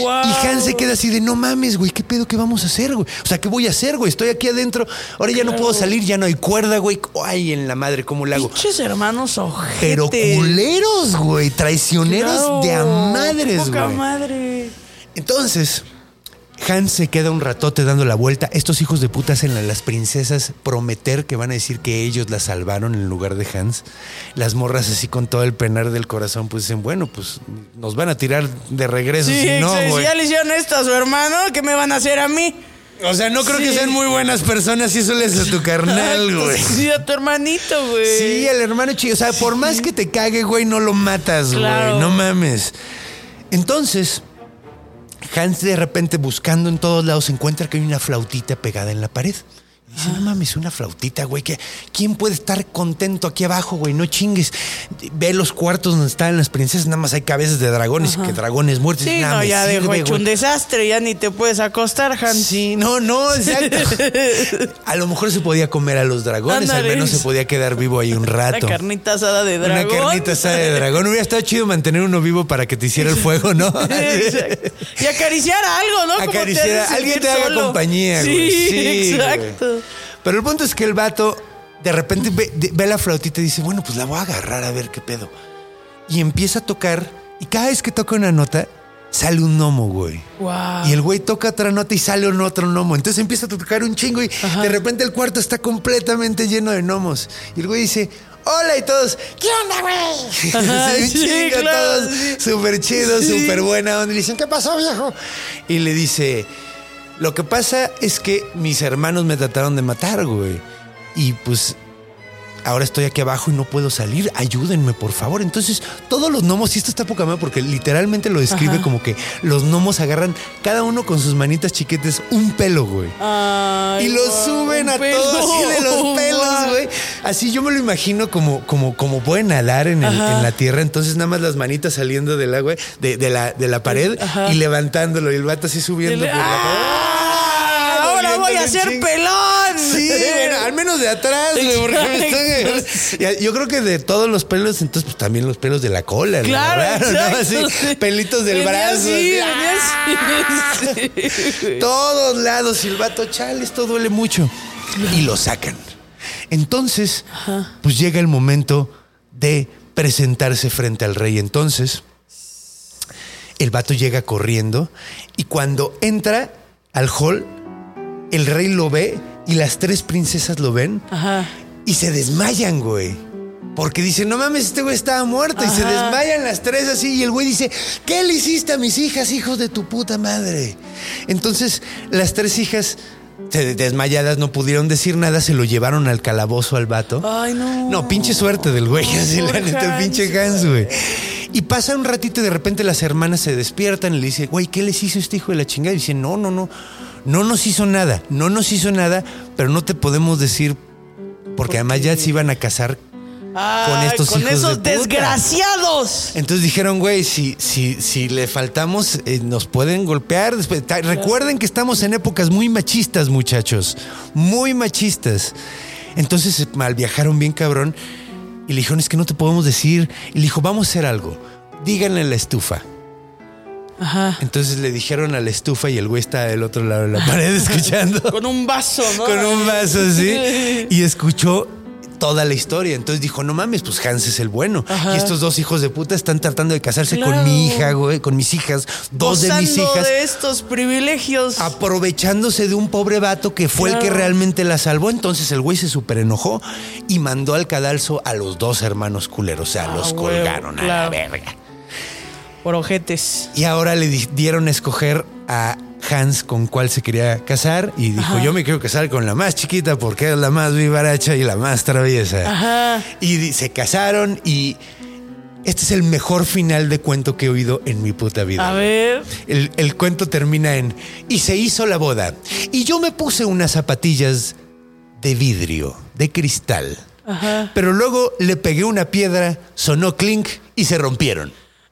Wow. Y Hans se queda así de, no mames, güey, ¿qué pedo que vamos a hacer, güey? O sea, ¿qué voy a hacer, güey? Estoy aquí adentro, ahora ya no puedo salir, ya no hay cuerda, güey. Ay, en la madre, ¿cómo le hago? Pinches hermanos ojetes. Pero culeros, güey, traicioneros Claro. de a madres, Poca güey. madre. Entonces, Hans se queda un ratote dando la vuelta. Estos hijos de puta hacen a las princesas prometer que van a decir que ellos la salvaron en lugar de Hans. Las morras así con todo el penar del corazón, pues dicen, bueno, pues nos van a tirar de regreso Sí, si no, si ya le hicieron esto a su hermano, ¿qué me van a hacer a mí? O sea, no creo que sean muy buenas personas si eso le haces a tu carnal, güey. Sí, a tu hermanito, güey. Sí, el hermano chico. O sea, por más que te cague, güey, no lo matas, güey. No mames. Entonces, Hans de repente buscando en todos lados encuentra que hay una flautita pegada en la pared. Dice, no mames, una flautita, güey. que ¿Quién puede estar contento aquí abajo, güey? No chingues. Ve los cuartos donde están las princesas, nada más hay cabezas de dragones y que dragones muertos. Sí, Nada no, ya sirve, dejó hecho un desastre, ya ni te puedes acostar, Hans. Sí, no, no, exacto. A lo mejor se podía comer a los dragones, al menos se podía quedar vivo ahí un Una rato. carnita asada de dragón. Una carnita asada de dragón. Hubiera estado chido mantener uno vivo para que te hiciera el fuego, ¿no? Exacto. Y acariciar algo, ¿no? Acariciar. Alguien te haga solo. compañía, sí, güey. Sí, exacto. güey. Pero el punto es que el vato de repente ve, la flautita y dice, bueno, pues la voy a agarrar a ver qué pedo. Y empieza a tocar. Y cada vez que toca una nota, sale un gnomo, güey. Wow. Y el güey toca otra nota y sale un otro gnomo. Entonces empieza a tocar un chingo y de repente el cuarto está completamente lleno de gnomos. Y el güey dice, hola y todos, ¿qué onda, güey? Ajá, Sí, chingo, claro, todos sí. súper chidos, Sí. súper buena onda. Y le dicen, ¿qué pasó, viejo? Y le dice, lo que pasa es que mis hermanos me trataron de matar, güey. Y pues ahora estoy aquí abajo y no puedo salir. Ayúdenme, por favor. Entonces, todos los gnomos, y esto está poca madre porque literalmente lo describe como que los gnomos agarran cada uno con sus manitas chiquetes un pelo, güey. Ay, Y lo suben a pelo. todos así de los pelos, güey. Así yo me lo imagino como, como, como pueden nadar en, el- en la tierra. Entonces nada más las manitas saliendo del agua, de, de la, de la pared Ajá. y levantándolo. Y el vato así subiendo por la ¡Ah! Ahora voy a ser pelón. Sí, menos de atrás, güey, porque me están- Yo creo que de todos los pelos, entonces pues también los pelos de la cola, ¿no? Claro, ¿no? Así, pelitos del Venía brazo. así, así, venía así. Sí. todos lados, silbato, chale, esto duele mucho. Y lo sacan. Entonces, pues llega el momento de presentarse frente al rey. Entonces, el vato llega corriendo y cuando entra al hall, el rey lo ve y las tres princesas lo ven Ajá. y se desmayan, güey. Porque dicen, no mames, este güey estaba muerto. Y se desmayan las tres así. Y el güey dice, ¿qué le hiciste a mis hijas, hijos de tu puta madre? Entonces, las tres hijas, desmayadas, no pudieron decir nada. Se lo llevaron al calabozo al vato. Ay, no. No, pinche suerte del güey, así la neta, pinche Hans, güey. Y pasa un ratito y de repente las hermanas se despiertan y le dicen, güey, ¿qué les hizo este hijo de la chingada? Y dicen, no, no, no, no nos hizo nada, no nos hizo nada, pero no te podemos decir, porque además ya se iban a casar. Ay, con estos con hijos de esos puta. desgraciados. Entonces dijeron, güey, si, si, si le faltamos, eh, nos pueden golpear. Después, Recuerden que estamos en épocas muy machistas, muchachos, muy machistas. Entonces se mal viajaron bien cabrón y le dijeron, es que no te podemos decir. Y le dijo, vamos a hacer algo, díganle en la estufa. Ajá. Entonces le dijeron a la estufa y el güey está del otro lado de la pared escuchando. Con un vaso, ¿no? con un vaso así y escuchó toda la historia. Entonces dijo, no mames, pues Hans es el bueno. Ajá. Y estos dos hijos de puta están tratando de casarse Claro. con mi hija, güey, con mis hijas, dos de mis hijas. de estos privilegios. Aprovechándose de un pobre vato que fue el que realmente la salvó. Entonces el güey se súper enojó y mandó al cadalso a los dos hermanos culeros. O sea, Ah, los colgaron a la verga. Por ojetes. Y ahora le di- dieron a escoger a Hans con cuál se quería casar y dijo, yo me quiero casar con la más chiquita porque es la más vivaracha y la más traviesa. Ajá. Y se casaron y este es el mejor final de cuento que he oído en mi puta vida. A ver. El, el cuento termina en, y se hizo la boda. Y yo me puse unas zapatillas de vidrio, de cristal. Ajá. Pero luego le pegué una piedra, sonó clink y se rompieron.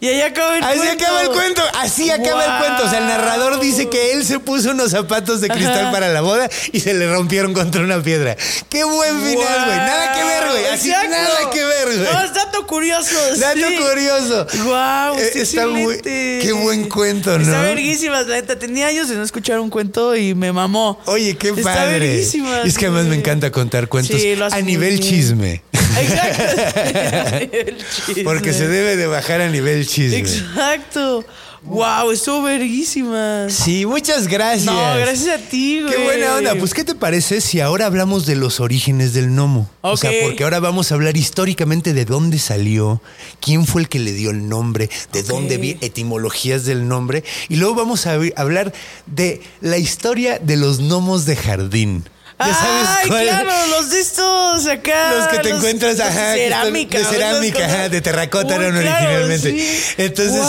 Y ahí acaba el Así cuento. acaba el cuento, así acaba el cuento. O sea, el narrador dice que él se puso unos zapatos de cristal Ajá. para la boda y se le rompieron contra una piedra. Qué buen final, güey. Nada que ver, güey. Así Exacto. nada que ver, güey. No, es dato curioso. Dato sí. curioso. Guau, Eh, está, está muy- qué buen cuento, ¿no? Está verguísimas, la neta. Tenía años de no escuchar un cuento y me mamó. Oye, qué Está padre. verguísimas, Es que además me encanta contar cuentos Sí, a nivel bien. chisme. Exacto. El chisme. Porque se debe de bajar a nivel chisme. Exacto. Wow, estuvo verguísimas. Sí, muchas gracias. No, gracias a ti, güey. Qué buena onda. Pues, ¿qué te parece si ahora hablamos de los orígenes del gnomo? O sea, porque ahora vamos a hablar históricamente de dónde salió, quién fue el que le dio el nombre, de dónde vi etimologías del nombre. Y luego vamos a hablar de la historia de los gnomos de jardín. ¿Ya sabes Ay, cuál? claro, los de estos acá. Los que te los- encuentras, los ajá, cerámica. de cerámica, ajá, de terracota eran claro, originalmente. sí. Entonces,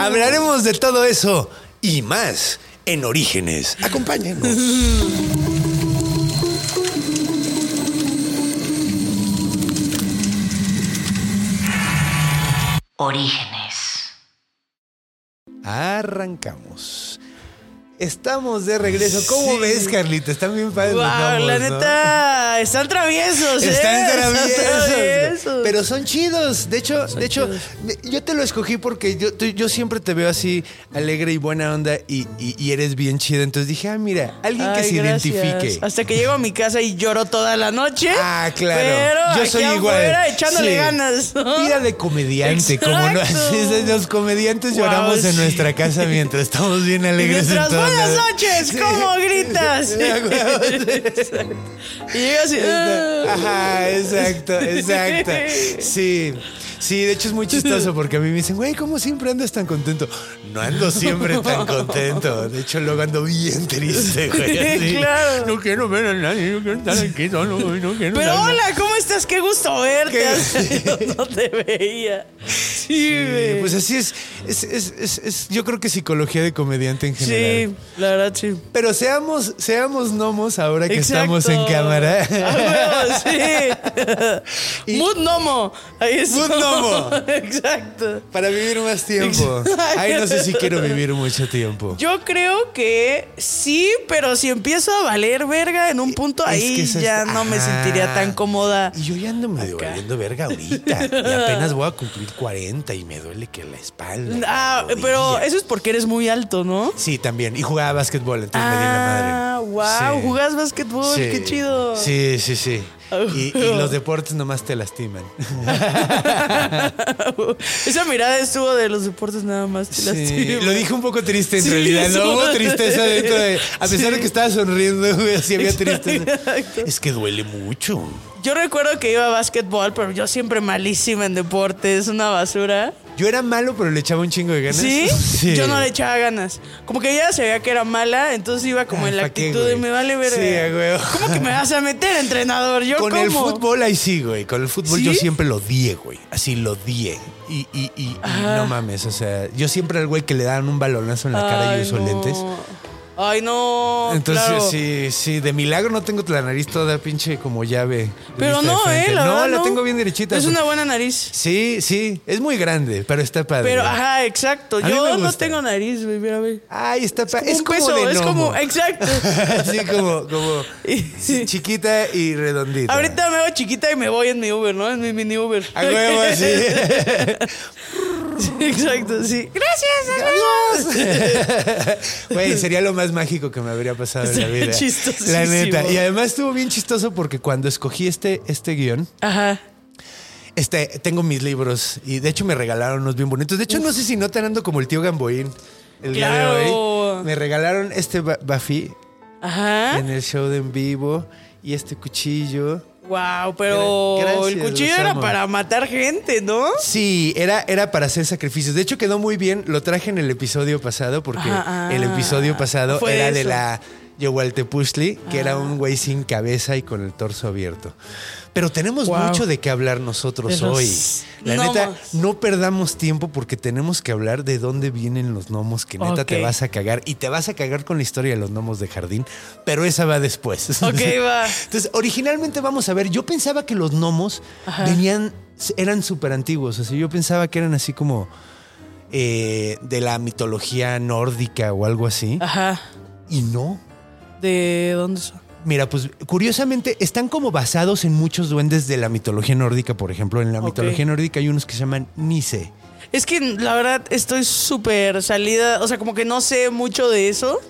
hablaremos de todo eso y más en Orígenes. Acompáñenos. Orígenes. Arrancamos. Estamos de regreso. ¿Cómo ves, Carlita? Están bien padres los gnomos, la ¿no? neta, están traviesos, ¿eh? Están traviesos, traviesos. pero son chidos. De hecho, de hecho, yo te lo escogí porque yo, yo siempre te veo así alegre y buena onda y, y- y eres bien chido. Entonces dije, ah, mira, alguien que se gracias. identifique. Hasta que llego a mi casa y lloro toda la noche. Ah, claro. Pero Yo aquí soy igual. afuera echándole Sí. ganas. Vida de comediante, como. Los comediantes Wow, lloramos en nuestra casa mientras estamos bien alegres en todas buenas noches, ¿cómo gritas? y llega así. Ajá, exacto, exacto. Sí. Sí, de hecho es muy chistoso porque a mí me dicen, güey, ¿cómo siempre andas tan contento? No ando siempre tan contento. De hecho, luego ando bien triste, güey. así. Claro. No quiero ver a nadie, no quiero estar aquí solo, güey, no quiero Pero hola, ¿cómo estás? Qué gusto verte. Qué- Hace años no te veía. Sí, Sí, güey. pues así es, es, es, es- es- yo creo que psicología de comediante en general. Sí, la verdad, sí. Pero seamos, seamos gnomos ahora que Exacto. estamos en cámara. Ah, sí. Mood Nomo. Ahí está. Mood Exacto. Para vivir más tiempo. Ay, no sé si quiero vivir mucho tiempo. Yo creo que sí, pero si empiezo a valer verga en un punto, Es ahí ya no me ajá. sentiría tan cómoda. Y yo ya ando medio Acá. valiendo verga ahorita. Y apenas voy a cumplir 40 y me duele que la espalda. Ah, la pero eso es porque eres muy alto, ¿no? Sí, también. Y jugaba básquetbol, entonces me di la madre. Ah, wow, Sí. jugás básquetbol, Sí. qué chido. Sí, sí, sí. Y, y los deportes nomás te lastiman. Esa mirada estuvo de los deportes nada más. te Sí, lastima. lo dije un poco triste en Sí, realidad. No hubo tristeza dentro de. A pesar de que estaba sonriendo, güey, sí había tristeza. Es que duele mucho. Yo recuerdo que iba a básquetbol, pero yo siempre malísima en deportes, una basura. Yo era malo, pero le echaba un chingo de ganas. ¿Sí? Sí. Yo no le echaba ganas. Como que ella sabía que era mala, entonces iba como en la ¿pa' qué, actitud de güey? me vale ver. Sí, huevo. ¿Cómo que me vas a meter, entrenador? Yo Con cómo? el fútbol ahí sí, güey. Con el fútbol ¿Sí? yo siempre lo odié, güey. Así lo odié. Y, y, y, y no mames, o sea, yo siempre era el güey que le daban un balonazo en la cara y no. lentes. Ay, no. Entonces, claro. sí, sí, de milagro no tengo la nariz toda pinche como llave. Pero no, eh, la No, la no. tengo bien derechita. Es una buena nariz. Sí, sí, es muy grande, pero está padre. Pero, ajá, exacto. A Yo no tengo nariz, güey, mira, güey. Ay, está padre. Es Es, un como peso, de es como, exacto. Así como, como sí, chiquita y redondita. Ahorita me hago chiquita y me voy en mi Uber, ¿no? En mi mini Uber. A huevo, así. Sí, exacto, sí. Gracias, Adiós. Güey, sería lo más mágico que me habría pasado en la vida. chistosísimo. La neta. Y además estuvo bien chistoso porque cuando escogí este, este guion, Ajá. este, tengo mis libros y de hecho me regalaron unos bien bonitos. De hecho, no sé si notan ando como el tío Gamboín el día de hoy. Me regalaron este Buffy Ajá. en el show de en vivo y este cuchillo. Wow, pero gracias, el cuchillo era para matar gente, ¿no? Sí, era, era para hacer sacrificios. De hecho, quedó muy bien. Lo traje en el episodio pasado porque Ajá, ah, el episodio pasado era de la Yowaltepuztli, que era un güey sin cabeza y con el torso abierto. Pero tenemos Wow. mucho de qué hablar nosotros De los hoy. La gnomos. neta, no perdamos tiempo porque tenemos que hablar de dónde vienen los gnomos, que neta te vas a cagar. Y te vas a cagar con la historia de los gnomos de jardín, pero esa va después. Ok, va. Entonces, originalmente vamos a ver, yo pensaba que los gnomos Ajá. venían, eran súper antiguos. O sea, yo pensaba que eran así como eh, de la mitología nórdica o algo así. Ajá. Y no. ¿De dónde son? Mira, pues curiosamente están como basados en muchos duendes de la mitología nórdica. Por ejemplo, en la mitología nórdica hay unos que se llaman Nise. Es que la verdad estoy súper salida, o sea, como que no sé mucho de eso.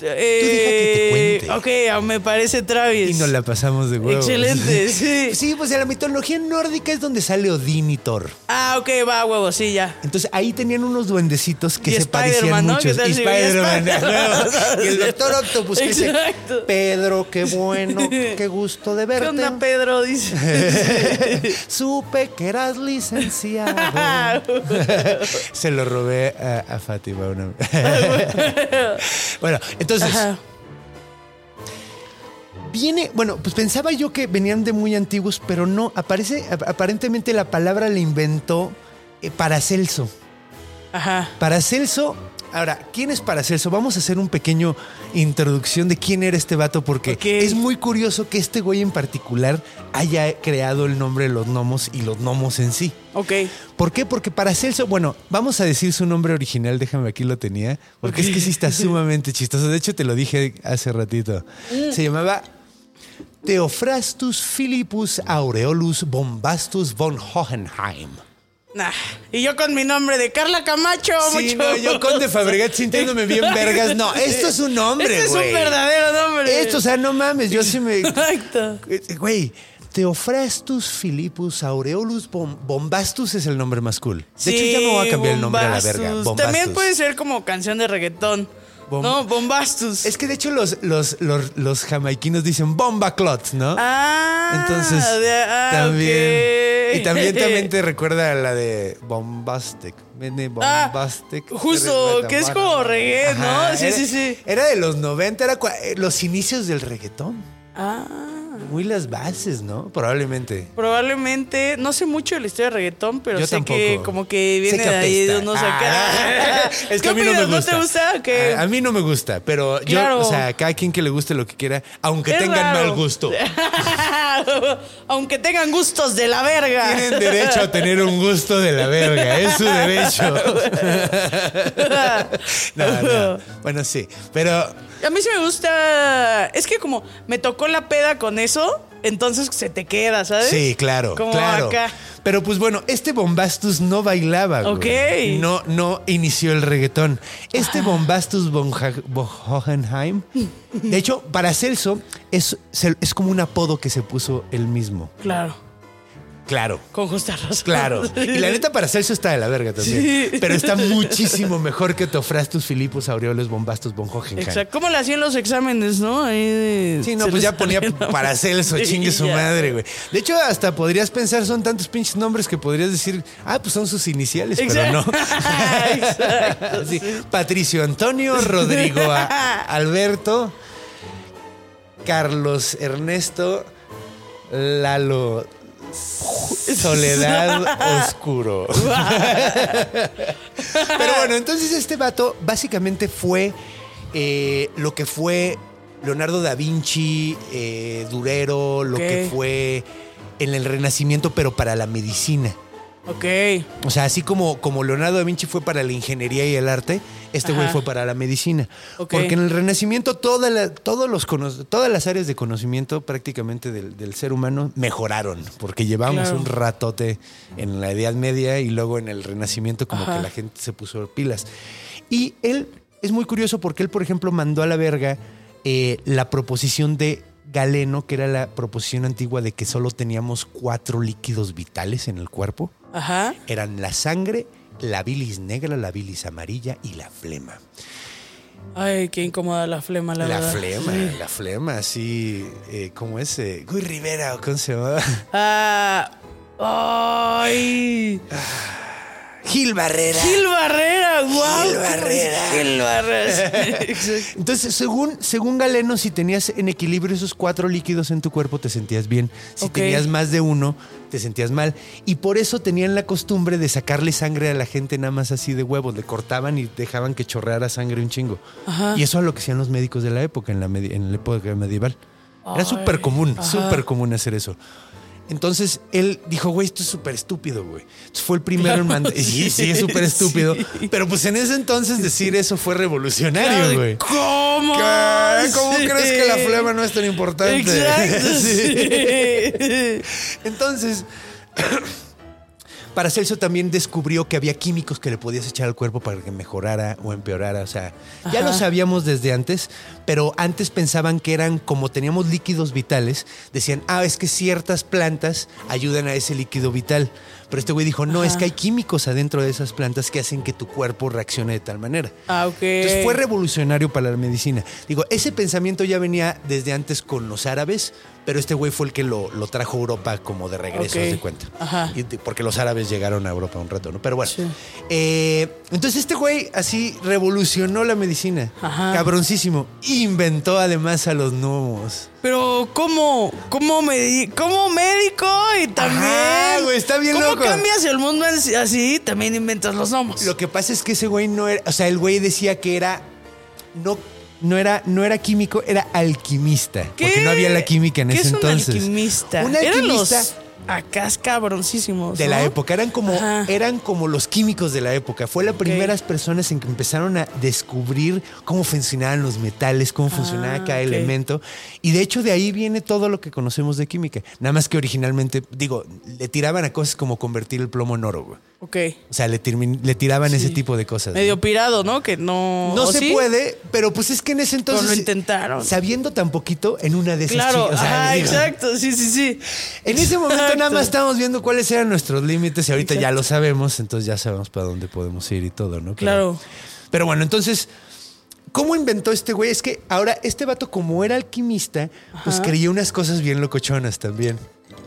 Deja que te cuente. Ok, ah, me parece Travis. Y nos la pasamos de huevo. Excelente, sí. Sí, pues en la mitología nórdica es donde sale Odín y Thor. Ah, ok, va, huevo, sí, ya. Entonces ahí tenían unos duendecitos que Y se parecían ¿no? mucho. ¿Qué Y Spider-Man, y el Doctor Octopus que dice. Pedro, qué bueno, qué gusto de ¿Qué verte. onda, Pedro? Dice. Supe que eras licenciado. Se lo robé a, a Fátima una vez. bueno, entonces, Ajá. viene, bueno, pues pensaba yo que venían de muy antiguos, pero no, aparece, ap- aparentemente la palabra la inventó eh, Paracelso. Ajá. Paracelso, ahora, ¿quién es Paracelso? Vamos a hacer un pequeño introducción de quién era este vato, porque es muy curioso que este güey en particular haya creado el nombre de los gnomos y los gnomos en sí. Ok. ¿Por qué? Porque Paracelso, bueno, vamos a decir su nombre original, déjame aquí lo tenía, porque es que sí está sumamente chistoso. De hecho, te lo dije hace ratito. Se llamaba Theophrastus Philippus Aureolus Bombastus von Hohenheim. Nah. Y yo con mi nombre de Carla Camacho. Sí, mucho no, yo con de Fabregat sintiéndome bien vergas. No, esto es un nombre, Este es güey. un verdadero nombre. Esto, o sea, no mames, yo sí me... Exacto. Eh, Güey, Theophrastus Philippus Aureolus Bom- Bombastus es el nombre más cool. De hecho, ya me voy a cambiar el nombre a la verga. Bombastus. También puede ser como canción de reggaetón. Bom- no, Bombastus. Es que de hecho los, los, los, los jamaiquinos dicen bomba clot, ¿no? Ah, Entonces, de- ah, también. Y también, también te recuerda a la de Bombastic. Viene Ah, Bombastic. justo, que es como reggae, ¿no? Sí, era, sí, sí. Era de los 90, era eh, los inicios del reggaetón. Ah, Muy las bases, ¿no? Probablemente. probablemente, no sé mucho de la historia de reggaetón, pero Yo sé tampoco. que como que viene que de ahí de unos Ah, acá. es que ¿Qué a mí no me gusta. ¿No te gusta? o qué? A, a mí no me gusta, pero Claro. yo, o sea, cada quien que le guste lo que quiera, aunque Es tengan raro. mal gusto. Aunque tengan gustos de la verga. Tienen derecho a tener un gusto de la verga, es su derecho. No, no. Bueno, sí, pero A mí sí me gusta. Es que como me tocó la peda con eso, entonces se te queda, ¿sabes? sí, claro, Como claro. acá. Pero pues bueno, este Bombastus no bailaba, güey. Ok. No, no inició el reggaetón. Este Bombastus von, Hohenheim, de hecho, para Celso es, es como un apodo que se puso él mismo. Claro. Claro. Con justa razón. Claro. Y la neta para Celso está de la verga también. Sí. Pero está muchísimo mejor que Teofrastus Filipus Aureoles Bombastus Hohenheim. Exacto. ¿Cómo le hacían los exámenes, no? Sí, no, pues ya ponía para Celso, Sí, chingue su ya. madre, güey. De hecho, hasta podrías pensar, son tantos pinches nombres que podrías decir, ah, pues son sus iniciales, pero no. Exacto, Sí, Patricio Antonio, Rodrigo Alberto, Carlos Ernesto, Lalo Soledad Oscuro. Pero bueno, entonces este vato básicamente fue eh, lo que fue Leonardo da Vinci, eh, Durero, lo que fue en el Renacimiento, pero para la medicina. Ok. O sea, así como, como Leonardo da Vinci fue para la ingeniería y el arte, este güey fue para la medicina. Porque en el Renacimiento toda la- todos los todas las áreas de conocimiento prácticamente del, del ser humano mejoraron, porque llevamos Claro. un ratote en la Edad Media y luego en el Renacimiento como Ajá. que la gente se puso pilas. Y él es muy curioso porque él, por ejemplo, mandó a la verga eh, la proposición de Galeno, que era la proposición antigua de que solo teníamos cuatro líquidos vitales en el cuerpo Ajá. eran la sangre, la bilis negra, la bilis amarilla y la flema. Ay, qué incómoda la flema, la, La, verdad. flema, Sí. la flema, así, eh, ¿cómo es? Eh, Guy Rivera, ¿o ¿cómo se llama? Ah. Ay. Gil Barrera. Gil Barrera, wow. Gil Barrera. Gil Barrera. Entonces, según, según Galeno, si tenías en equilibrio esos cuatro líquidos en tu cuerpo, te sentías bien. Si tenías más de uno, te sentías mal. Y por eso tenían la costumbre de sacarle sangre a la gente nada más así de huevos. Le cortaban y dejaban que chorreara sangre un chingo. Ajá. Y eso es lo que hacían los médicos de la época, en la, en la época medieval. Era súper común, súper común hacer eso. Entonces él dijo, güey, esto es súper estúpido, güey. Entonces fue el primero en mandar. Sí, sí, es súper estúpido. Sí. Pero pues en ese entonces decir eso fue revolucionario, güey. ¿Cómo? ¿Qué? ¿Cómo Sí. crees que la flema no es tan importante? Exacto. Sí. Entonces, Paracelso también descubrió que había químicos que le podías echar al cuerpo para que mejorara o empeorara. O sea, ya lo sabíamos desde antes, pero antes pensaban que eran como teníamos líquidos vitales, decían, ah, es que ciertas plantas ayudan a ese líquido vital. Pero este güey dijo, no, es que hay químicos adentro de esas plantas que hacen que tu cuerpo reaccione de tal manera. Ah, ok. Entonces fue revolucionario para la medicina. Digo, ese pensamiento ya venía desde antes con los árabes, pero este güey fue el que lo, lo trajo a Europa como de regreso, Ok. haz de cuenta. Ajá. Y porque los árabes llegaron a Europa un rato, ¿no? Pero bueno. Sí. Eh, entonces este güey así revolucionó la medicina. Ajá. Cabroncísimo. Inventó además a los gnomos. Pero, ¿cómo? ¿Cómo, medi- ¿Cómo médico? Y también. Ajá, güey, está bien ¿Cómo loco. cambias el mundo así? También inventas los gnomos. Lo que pasa es que ese güey no era, o sea, el güey decía que era no no era, no era químico, era alquimista. ¿Qué? Porque no había la química en ¿Qué ese es entonces. Un alquimista. Un Eran los acá cabroncísimos. de ¿no? la época. Eran como, Ajá. eran como los químicos de la época. Fue las primeras personas en que empezaron a descubrir cómo funcionaban los metales, cómo funcionaba cada Ah, ok. elemento. Y de hecho de ahí viene todo lo que conocemos de química. Nada más que originalmente, digo, le tiraban a cosas como convertir el plomo en oro. Ok. O sea, le, le tiraban Sí. ese tipo de cosas. ¿no? Medio pirado, ¿no? Que no. No ¿o se sí? puede, pero pues es que en ese entonces. Pero lo intentaron. Sabiendo tan poquito, en una de esas Claro, o sea, digo, exacto. Sí, sí, sí. En ese momento nada más estábamos viendo cuáles eran nuestros límites y ahorita ya lo sabemos, entonces ya sabemos para dónde podemos ir y todo, ¿no? Pero- Claro. Pero bueno, entonces, ¿cómo inventó este güey? Es que ahora este vato, como era alquimista, pues creía unas cosas bien locochonas también.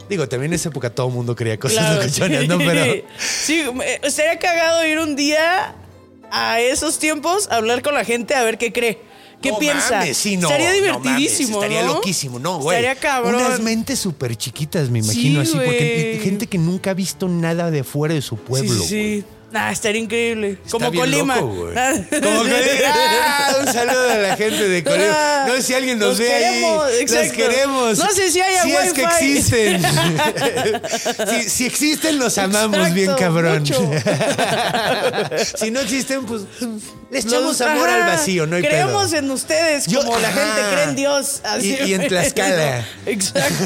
Digo, también en esa época todo el mundo creía cosas Claro. locochonas, ¿no? Pero. Sí, estaría cagado ir un día a esos tiempos a hablar con la gente a ver qué cree. ¿Qué No piensa? mames, sí, no, Estaría no divertidísimo, mames, estaría loquísimo, no, güey. Estaría cabrón. Unas mentes súper chiquitas, me Sí, imagino así, porque gente que nunca ha visto nada de fuera de su pueblo. Sí, sí, sí. Nah, estaría increíble. Está Como bien Colima. loco, güey. Como Colima. Ah, un saludo a la gente de Colima. No sé si alguien nos Los ve queremos, ahí. exacto. Los queremos. No sé si haya Si es que wifi. existen. si, si existen, los amamos Exacto, bien, cabrón. mucho. si no existen, pues les echamos amor al vacío, no hay Creemos pedo. en ustedes Yo- como la ajá. gente cree en Dios. Así, Y- y en Tlaxcala. Exacto.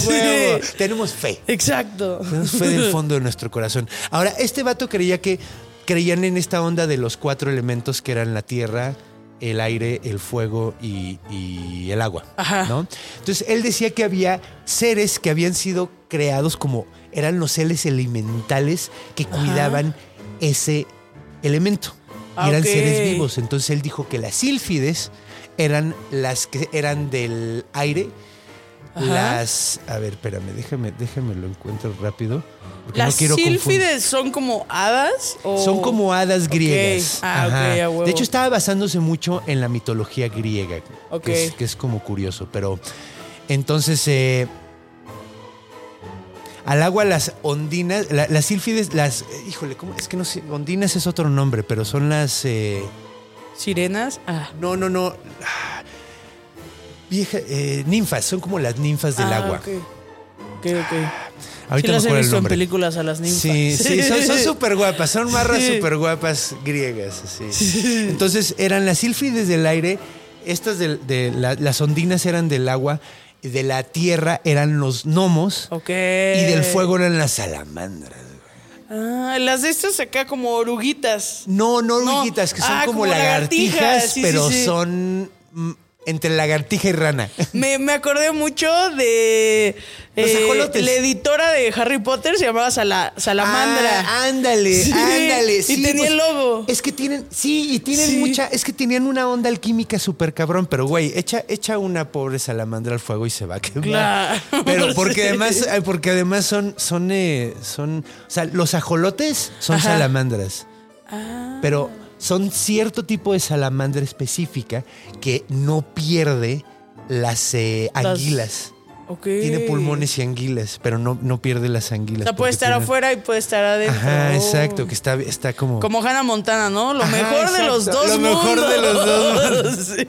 Sí. Tenemos fe. Exacto. Tenemos fe del fondo de nuestro corazón. Ahora, este vato creía que creían en esta onda de los cuatro elementos que eran la tierra, el aire, el fuego y, y el agua. Ajá. ¿no? Entonces, él decía que había seres que habían sido creados como eran los seres elementales que cuidaban ese elemento. Ah, eran seres vivos. Entonces, él dijo que las sílfides eran las que eran del aire. Ajá. Las. A ver, espérame, déjame, déjame lo encuentro rápido. porque ¿Las no quiero sílfides son como hadas? O... Son como hadas griegas. Ah, ok, Ajá. a huevo. De hecho, estaba basándose mucho en la mitología griega. Ok. Que, es, que es como curioso. Pero entonces, eh, al agua las ondinas, la- las sílfides, las. eh, Híjole, ¿cómo? Es que no sé. Ondinas es otro nombre, pero son las. eh, ¿Sirenas? Ah. no, no, no. ah, Vieja, eh, ninfas, son como las ninfas del Ah, agua. Ok, ok. ok. Ahorita sí las he visto en películas a las ninfas. Sí, sí, son- son súper guapas, son marras Sí. súper guapas griegas. así. Entonces eran las sílfides del aire, estas de, de la- las ondinas eran del agua, de la tierra eran los gnomos Ok. y del fuego eran las salamandras. Ah, las de estas acá como oruguitas. No, no No. oruguitas, que son Ah, como, como lagartijas, lagartijas, sí, pero sí, sí. son mm, entre lagartija y rana. Me, me acordé mucho de Los eh, ajolotes. la editora de Harry Potter se llamaba Sala- Salamandra. Ah, ándale, Sí, ándale. y tenía pues, el logo. Es que tienen, sí, y tienen Sí. mucha, es que tenían una onda alquímica súper cabrón, pero güey, echa, echa una pobre salamandra al fuego y se va a quemar. Claro, Pero porque además, porque además son, son, eh, son, o sea, los ajolotes son Ajá. salamandras. Ah. Pero son cierto tipo de salamandra específica que no pierde las eh, Las- anguilas. Tiene pulmones y anguilas, pero no, no pierde las anguilas. O sea, puede estar tiene- afuera y puede estar adentro. Ajá, exacto, que está, está como... Como Hannah Montana, ¿no? Lo Ajá, mejor de los dos lo mejor de los dos mundos. Sí.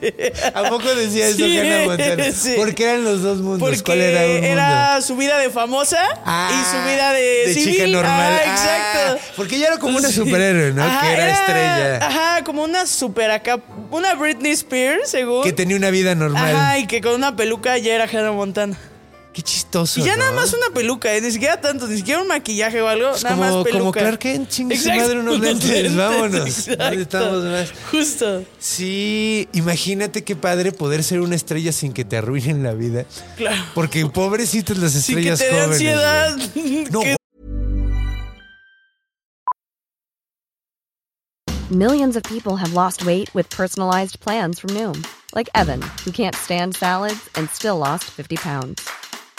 ¿A poco decía eso Sí, Hannah Montana? sí. ¿Por qué eran los dos mundos? Porque ¿Cuál era un mundo? era su vida de famosa Ah, y su vida de, chica civil. normal. Ah, exacto. Ah, porque ella era como una superhéroe, ¿no? Ajá, que era, estrella. Ajá, como una super acá. Una Britney Spears, según. Que tenía una vida normal. Ajá, y que con una peluca ya era Hannah Montana. Qué chistoso. Y ya ¿no? nada más una peluca, ¿eh? ni siquiera tanto, ni siquiera un maquillaje o algo, Pues nada como, más peluca. como Clark Kent, chingue su Exacto, madre unos lentes. Vámonos. exacto. Necesitamos más. Justo, Sí, imagínate qué padre poder ser una estrella sin que te arruinen la vida. claro. Porque pobrecitas las Sin que estrellas te dé ansiedad. No, Millions of people have lost weight with personalized plans from Noom, like Evan, who can't stand salads and still lost 50 pounds.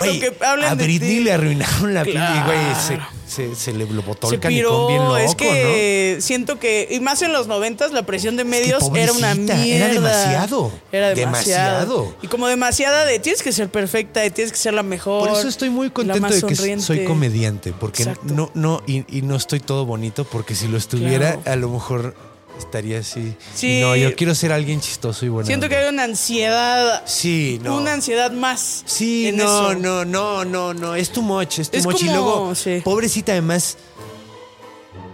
Güey, que a de Britney le arruinaron la piel y, güey, se, Claro. se, se le botó se el canicón bien loco, es que siento que, y más en los noventas, la presión de medios era una mierda. era demasiado, Era demasiado. demasiado. Y como demasiada de tienes que ser perfecta y tienes que ser la ¿no? mejor. Por eso estoy muy contento de que sonriente. soy comediante, porque Exacto. no, no, y, y no estoy todo bonito, porque si lo estuviera, Claro. a lo mejor estaría así. Sí. Y No, yo quiero ser alguien chistoso y bueno. Siento que hay una ansiedad. Sí, no. Una ansiedad más. Sí, en no, eso. no, no, no, no, es too much, es too Es much. y como- luego, sí. pobrecita además,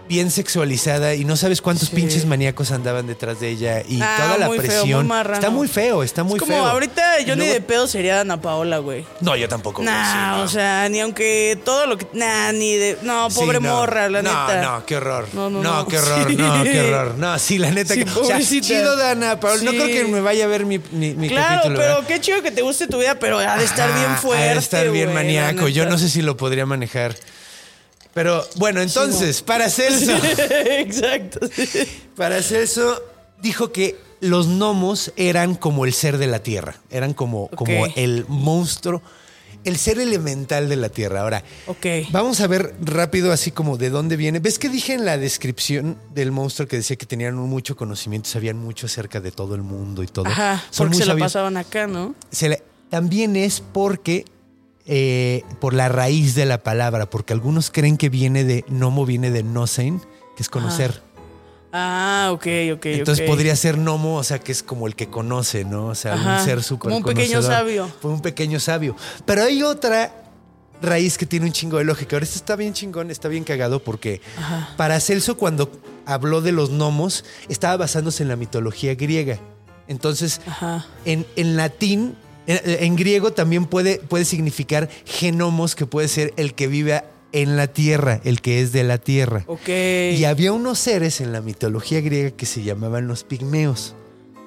bien sexualizada y no sabes cuántos Sí. pinches maníacos andaban detrás de ella y Ah, toda la muy feo, presión. muy está muy feo, está muy es como feo. ahorita yo ni de pedo sería Ana Paola, güey. No, yo tampoco. Nah, sí, no. o sea, ni aunque todo lo que. Nah, ni de. No, Sí, pobre no. morra, la no, neta. No, qué horror. No, No, no, no. qué horror, Sí. no, qué horror. No, sí, la neta. Sí, que, o sea, chido de Ana Paola. No creo que me vaya a ver mi, mi, mi Claro, capítulo. pero ¿verdad? qué chido que te guste tu vida, pero ha de estar bien ha de fuerte. estar bien la maníaco. Yo no sé si lo podría manejar. Pero bueno, entonces, para Celso. Exacto. Para Celso dijo que los gnomos eran como el ser de la tierra, eran como, como el monstruo, el ser elemental de la tierra. Ahora, vamos a ver rápido así como de dónde viene. ¿Ves que dije en la descripción del monstruo que decía que tenían mucho conocimiento, sabían mucho acerca de todo el mundo y todo? Ajá, Son porque se la pasaban acá, ¿no? Se le- también es porque eh, por la raíz de la palabra, porque algunos creen que viene de Nomo, viene de Nosein, que es conocer. Ah, ok, ok. Entonces podría ser Nomo, o sea, que es como el que conoce, ¿no? O sea, Ajá, un ser súper como un pequeño sabio. Fue un pequeño sabio. Pero hay otra raíz que tiene un chingo de lógica. Ahora, esto está bien chingón, está bien cagado porque para Celso cuando habló de los gnomos estaba basándose en la mitología griega. Entonces, Ajá. en, en latín, en, en griego también puede, puede significar genomos, que puede ser el que vive en la tierra, el que es de la tierra. Ok. Y había unos seres en la mitología griega que se llamaban los pigmeos.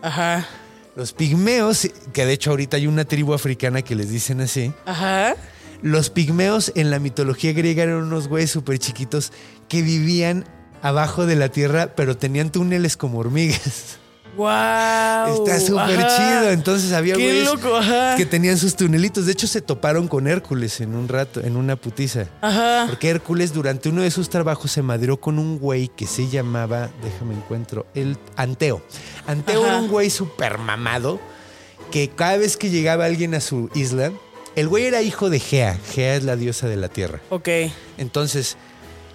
Ajá. Los pigmeos, que de hecho ahorita hay una tribu africana que les dicen así. Ajá. Los pigmeos en la mitología griega eran unos güeyes súper chiquitos que vivían abajo de la tierra, pero tenían túneles como hormigas. Wow. Está súper chido. Entonces había güeyes que tenían sus tunelitos. De hecho, se toparon con Hércules en un rato, en una putiza. Ajá. Porque Hércules durante uno de sus trabajos se madrió con un güey que se llamaba, déjame encuentro, el Anteo. Anteo Ajá. era un güey súper mamado que cada vez que llegaba alguien a su isla, el güey era hijo de Gea. Gea es la diosa de la tierra. Ok. Entonces,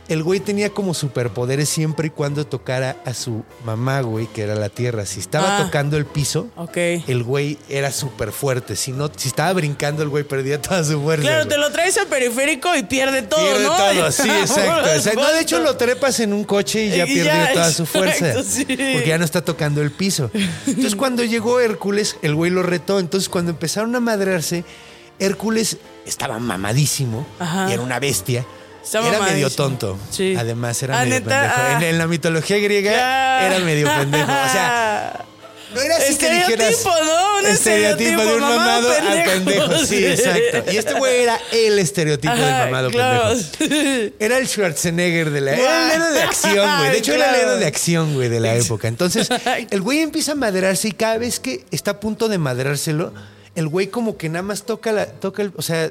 el güey tenía como superpoderes siempre y cuando tocara a su mamá, güey, que era la tierra. Si estaba Ah. tocando el piso, el güey era súper fuerte. Si no, si estaba brincando, el güey perdía toda su fuerza. Claro, güey. te lo traes al periférico y pierde todo, Pierde ¿no? todo, sí, exacto. Por O sea, no, de hecho, lo trepas en un coche y ya pierde ya, toda su fuerza. exacto, sí. Porque ya no está tocando el piso. Entonces, cuando llegó Hércules, el güey lo retó. Entonces, cuando empezaron a madrearse, Hércules estaba mamadísimo Ajá. y era una bestia. Estaba era medio tonto. Sí. Además, era Ah, medio ¿neta? pendejo. Ah. En, en la mitología griega Ya. era medio pendejo. O sea, No era así que estereotipo, dijeras. ¿no? Un estereotipo de un mamado al pendejo. Sí, exacto. Y este güey era el estereotipo del Ajá, mamado claro. pendejo. Era el Schwarzenegger de la. Era el héroe de acción, güey. De hecho, era el héroe de acción, güey, de la época. Entonces, el güey empieza a maderarse y cada vez que está a punto de maderárselo, el güey como que nada más toca la. toca el. O sea.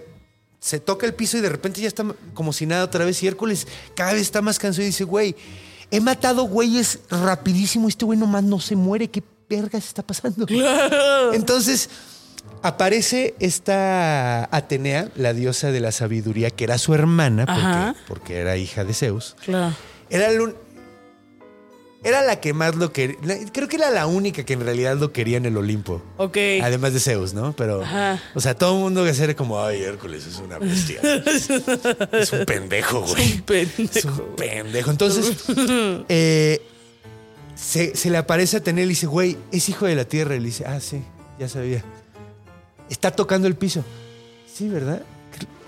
Se toca el piso y de repente ya está como si nada otra vez. Y Hércules cada vez está más cansado y dice, güey, he matado güeyes rapidísimo. Este güey nomás no se muere. ¿Qué vergas está pasando? Entonces aparece esta Atenea, la diosa de la sabiduría, que era su hermana, porque, porque era hija de Zeus. Claro. Era, el era la que más lo quería. Creo que era la única que en realidad lo quería en el Olimpo. Ok. Además de Zeus, ¿no? Pero, Ajá. o sea, todo el mundo que era como, ay, Hércules es una bestia. es un pendejo, güey. Un pendejo. Es un pendejo. Entonces, eh, se, se le aparece a tener y le dice, güey, es hijo de la tierra. Y le dice, ah, sí, ya sabía. Está tocando el piso. Sí, ¿verdad?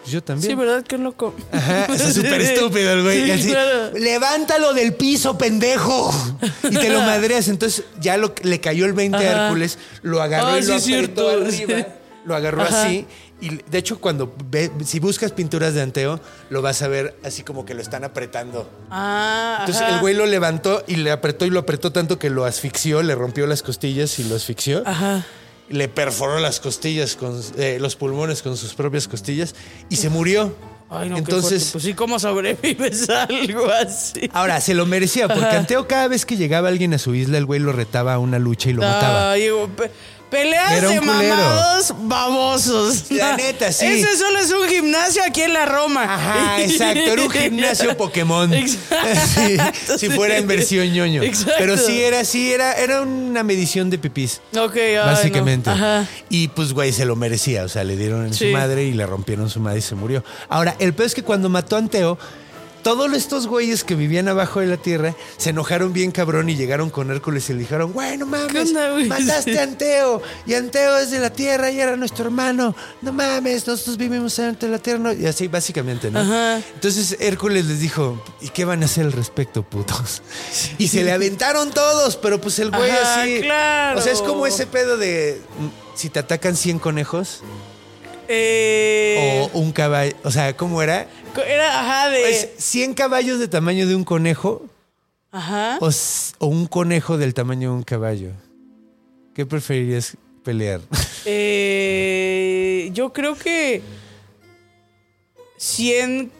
Yo también. Sí, ¿verdad? Qué loco. Ajá, sea, súper estúpido el güey. Sí, Y así, claro. Levántalo del piso, pendejo. Y te lo madreas. Entonces ya lo, le cayó el 20 a. Hércules, lo agarró Ah, y lo sí, apretó arriba. Sí. Lo agarró Ajá. así. Y de hecho, cuando ve, si buscas pinturas de Anteo, lo vas a ver así como que lo están apretando. Ah, Entonces ajá. el güey lo levantó y le apretó y lo apretó tanto que lo asfixió, le rompió las costillas y lo asfixió. Ajá. Le perforó las costillas con eh, los pulmones con sus propias costillas y se murió. Ay, no, Entonces. Pues sí, ¿cómo sobrevives a algo así? Ahora, se lo merecía, porque Ajá. Anteo cada vez que llegaba alguien a su isla, el güey lo retaba a una lucha y lo mataba. Ay, digo, pe- peleas de mamados babosos. La neta, sí. Ese solo es un gimnasio aquí en la Roma. Ajá, exacto. Era un gimnasio Pokémon. Exacto, Sí, si fuera en versión ñoño. Exacto. Pero sí era, sí era, era una medición de pipís. Ok, ay, no. Básicamente. Ajá. Y pues, güey, se lo merecía. O sea, le dieron en su madre y le rompieron su madre y se murió. Ahora, el peor es que cuando mató a Anteo, todos estos güeyes que vivían abajo de la tierra se enojaron bien cabrón y llegaron con Hércules y le dijeron, güey, no mames, mataste a Anteo. Y Anteo es de la tierra y era nuestro hermano. No mames, nosotros vivimos ante la tierra. ¿no?". Y así, básicamente, ¿no? Ajá. Entonces Hércules les dijo, ¿y qué van a hacer al respecto, putos? Y se le aventaron todos, pero pues el güey Ajá, así... claro. O sea, es como ese pedo de... mm, Si te atacan 100 conejos Eh, o un caballo... O sea, ¿cómo era? Era, ajá, de. Pues 100 caballos de tamaño de un conejo ajá. o, o un conejo del tamaño de un caballo. ¿Qué preferirías pelear? Eh, yo creo que 100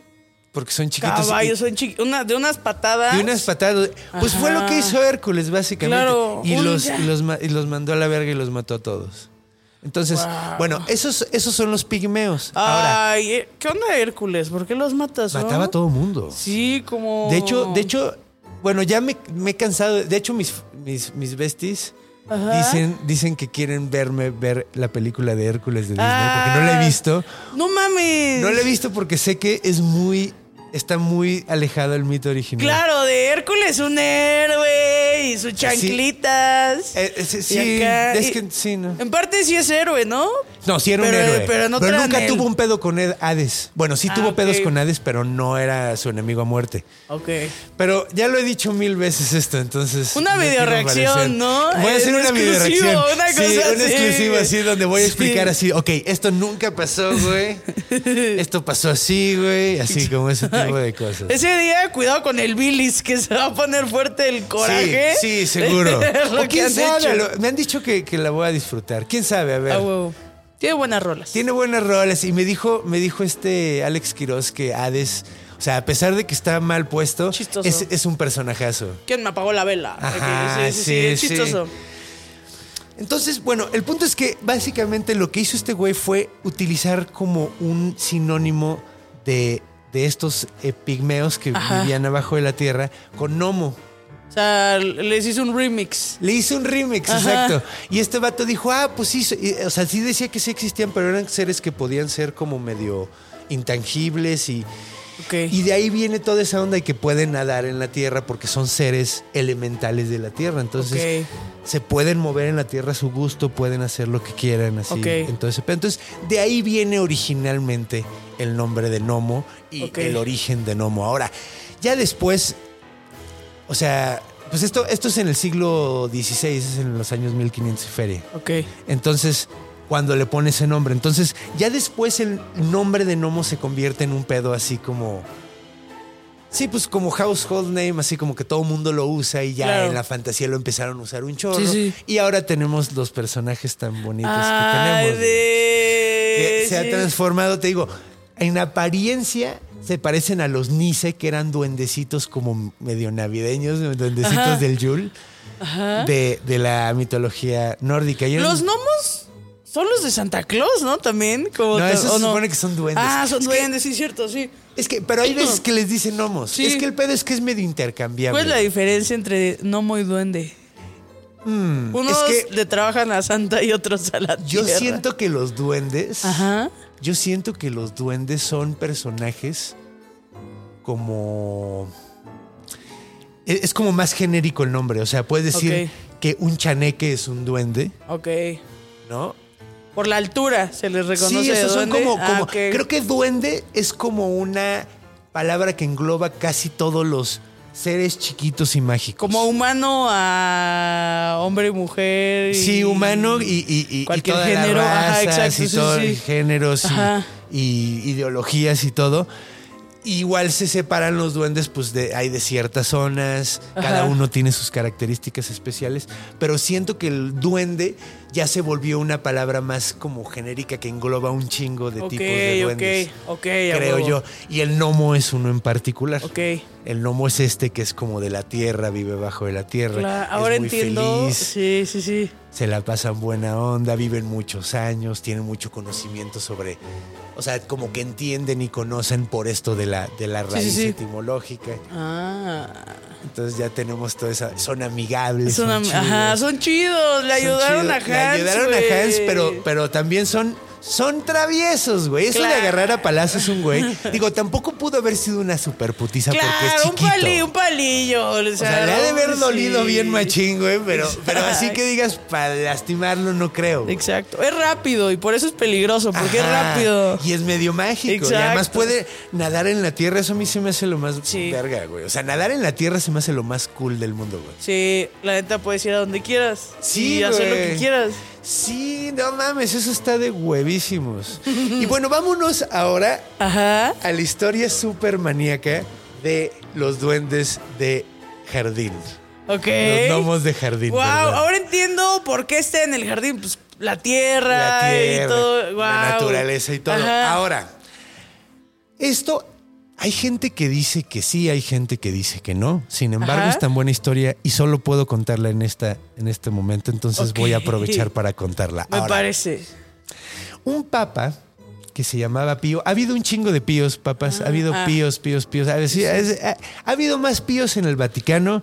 Porque son chiquitos. caballos son chiqui- una, de unas patadas. Y unas patadas. Pues fue lo que hizo Hércules, básicamente. Claro, y, los, y, los, y los mandó a la verga y los mató a todos. Entonces, Wow. bueno, esos, esos son los pigmeos. Ahora, Ay, eh, ¿qué onda Hércules? ¿Por qué los matas? no? mataba a todo mundo. Sí, como. De hecho, de hecho, bueno, ya me, me he cansado. De hecho, mis, mis, mis besties Ajá. dicen, dicen que quieren verme ver la película de Hércules de Disney, Ah. porque no la he visto. No mames. No la he visto porque sé que es muy. Está muy alejado del mito original. Claro, de Hércules, un héroe y sus chanclitas. Eh, eh, sí, Y sí, acá- es que sí, ¿no? En parte sí es héroe, ¿no? No, sí era Pero- un héroe. pero no traen nunca él. tuvo un pedo con Hades. Bueno, sí Ah, tuvo pedos con Hades, pero no era su enemigo a muerte. Ok. Pero ya lo he dicho mil veces esto, entonces. Una no videoreacción, parecer- ¿no? Voy a hacer una exclusivo, videoreacción. una sí, cosa un así. exclusivo así donde voy a explicar así, ok, esto nunca pasó, güey. esto pasó así, güey. Así como ese tipo de cosas. Ese día, cuidado con el bilis, que se va a poner fuerte el coraje. Sí, sí, seguro. Lo quién sabe, lo- me han dicho que, que la voy a disfrutar. ¿Quién sabe? A ver. Ah. Tiene buenas rolas. Tiene buenas roles y me dijo, me dijo este Alex Quiroz que Hades, o sea, a pesar de que está mal puesto, es, es un personajazo. ¿Quién me apagó la vela? Ajá, sí, sí, sí, sí, es sí. chistoso. Entonces, bueno, el punto es que básicamente lo que hizo este güey fue utilizar como un sinónimo de, de estos eh, pigmeos que Ajá. vivían abajo de la tierra con Nomo. O sea, les hizo un remix. Le hizo un remix, Ajá. exacto. Y este vato dijo, ah, pues sí, o sea, sí decía que sí existían, pero eran seres que podían ser como medio intangibles y, Y de ahí viene toda esa onda y que pueden nadar en la tierra porque son seres elementales de la tierra. Entonces se pueden mover en la tierra a su gusto, pueden hacer lo que quieran así. Ok. Entonces, entonces de ahí viene originalmente el nombre de Nomo y el origen de Nomo. Ahora, ya después, o sea, Pues esto, esto es en el siglo XVI, es en los años 1500 y feria. Ok. Entonces, cuando le pone ese nombre. Entonces, ya después el nombre de Nomo se convierte en un pedo así como. Sí, pues como household name, así como que todo mundo lo usa y ya Claro. en la fantasía lo empezaron a usar un chorro. Sí, sí. Y ahora tenemos los personajes tan bonitos Ay, que tenemos. de... Que se ha transformado, te digo, en apariencia se parecen a los Nice, que eran duendecitos como medio navideños, duendecitos Ajá. del Yule, de, de la mitología nórdica. Eran- Los gnomos son los de Santa Claus, ¿no? También. Como No, esos ¿o se supone que son duendes. Ah, son Es que- duendes, sí, cierto, sí. Es que, pero hay veces que les dicen gnomos. Sí. Es que el pedo es que es medio intercambiable. ¿Cuál es la diferencia entre gnomo y duende? Mm, Unos es que le trabajan a Santa y otros a la yo tierra. siento que los duendes. Ajá. Yo siento que los duendes son personajes como. e, Es como más genérico el nombre. O sea, puedes decir que un chaneque es un duende, Ok. ¿no? Por la altura se les reconoce Sí, esos son duende. como. Ah, como- ok. Creo que duende es como una palabra que engloba casi todos los seres chiquitos y mágicos. Como humano a hombre y mujer. y- Sí, humano y, y, y- y Cualquier género, ajá, exacto, y sí, todos sí. géneros y, ideologías y todo. Igual se separan los duendes, pues de, hay de ciertas zonas, cada uno tiene sus características especiales, pero siento que el duende ya se volvió una palabra más como genérica que engloba un chingo de tipos de duendes. ok, ok. Creo yo. Y el gnomo es uno en particular. Ok. El gnomo es este que es como de la tierra, vive bajo de la tierra. Claro, es ahora muy entiendo. feliz Sí, sí, sí. Se la pasan buena onda, viven muchos años, tienen mucho conocimiento sobre, o sea, como que entienden y conocen por esto de la, de la raíz sí, sí. etimológica. Ah. Entonces ya tenemos toda esa, son amigables. Son, am- son chidos. Le son ayudaron chidos. a Hans. Le ayudaron a Hans, pero, pero también son, son traviesos, güey. Eso de Claro. agarrar a palazos un güey. Digo, tampoco pudo haber sido una super putiza porque es Claro, un, chiquito. pali- un palillo. O O sea, le ha de haber sí. dolido bien machín, güey, pero, pero así que digas, para lastimarlo no creo. güey. Exacto. Es rápido y por eso es peligroso, porque es rápido. Y es medio mágico. Y además puede nadar en la tierra. Eso a mí se me hace lo más Sí. verga, güey. O sea, nadar en la tierra se me hace lo más cool del mundo, güey. Sí, la neta puedes ir a donde quieras. Sí, y hacer lo que quieras. Sí, no mames, eso está de huevísimos. y bueno, vámonos ahora Ajá. a la historia súper maníaca de los duendes de jardín. Ok. Los gnomos de jardín. Wow, ahora entiendo por qué está en el jardín. Pues la tierra, la tierra, y todo. la naturaleza y todo. Ajá. Ahora, esto hay gente que dice que sí, hay gente que dice que no. Sin embargo, Ajá. es tan buena historia y solo puedo contarla en esta en este momento, entonces voy a aprovechar para contarla. Me Ahora, parece. un papa que se llamaba Pío. Ha habido un chingo de píos, papas. ha habido ah. píos, píos, píos. A ver, sí, es- ha, ha habido más píos en el Vaticano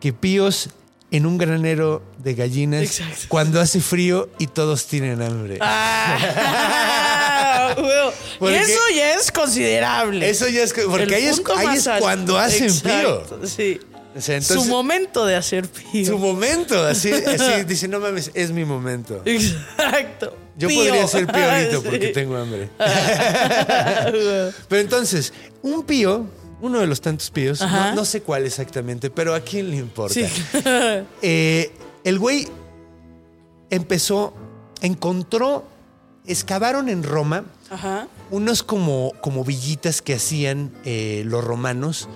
que píos en un granero de gallinas Exacto. cuando hace frío y todos tienen hambre. Ah, y eso ya es considerable. Eso ya es que- porque ahí es, ahí cuando hacen Exacto, pío. Sí. O sea, entonces- Su momento de hacer pío. Su momento, así, así dice, no mames, es mi momento. Exacto. Yo Pío. podría ser pío ahorita Sí. porque tengo hambre. Pero entonces, un pío, uno de los tantos píos, no, no sé cuál exactamente, pero a quién le importa. Sí. Eh, el güey empezó, encontró, excavaron en Roma Ajá. unos como, como villitas que hacían eh, los romanos.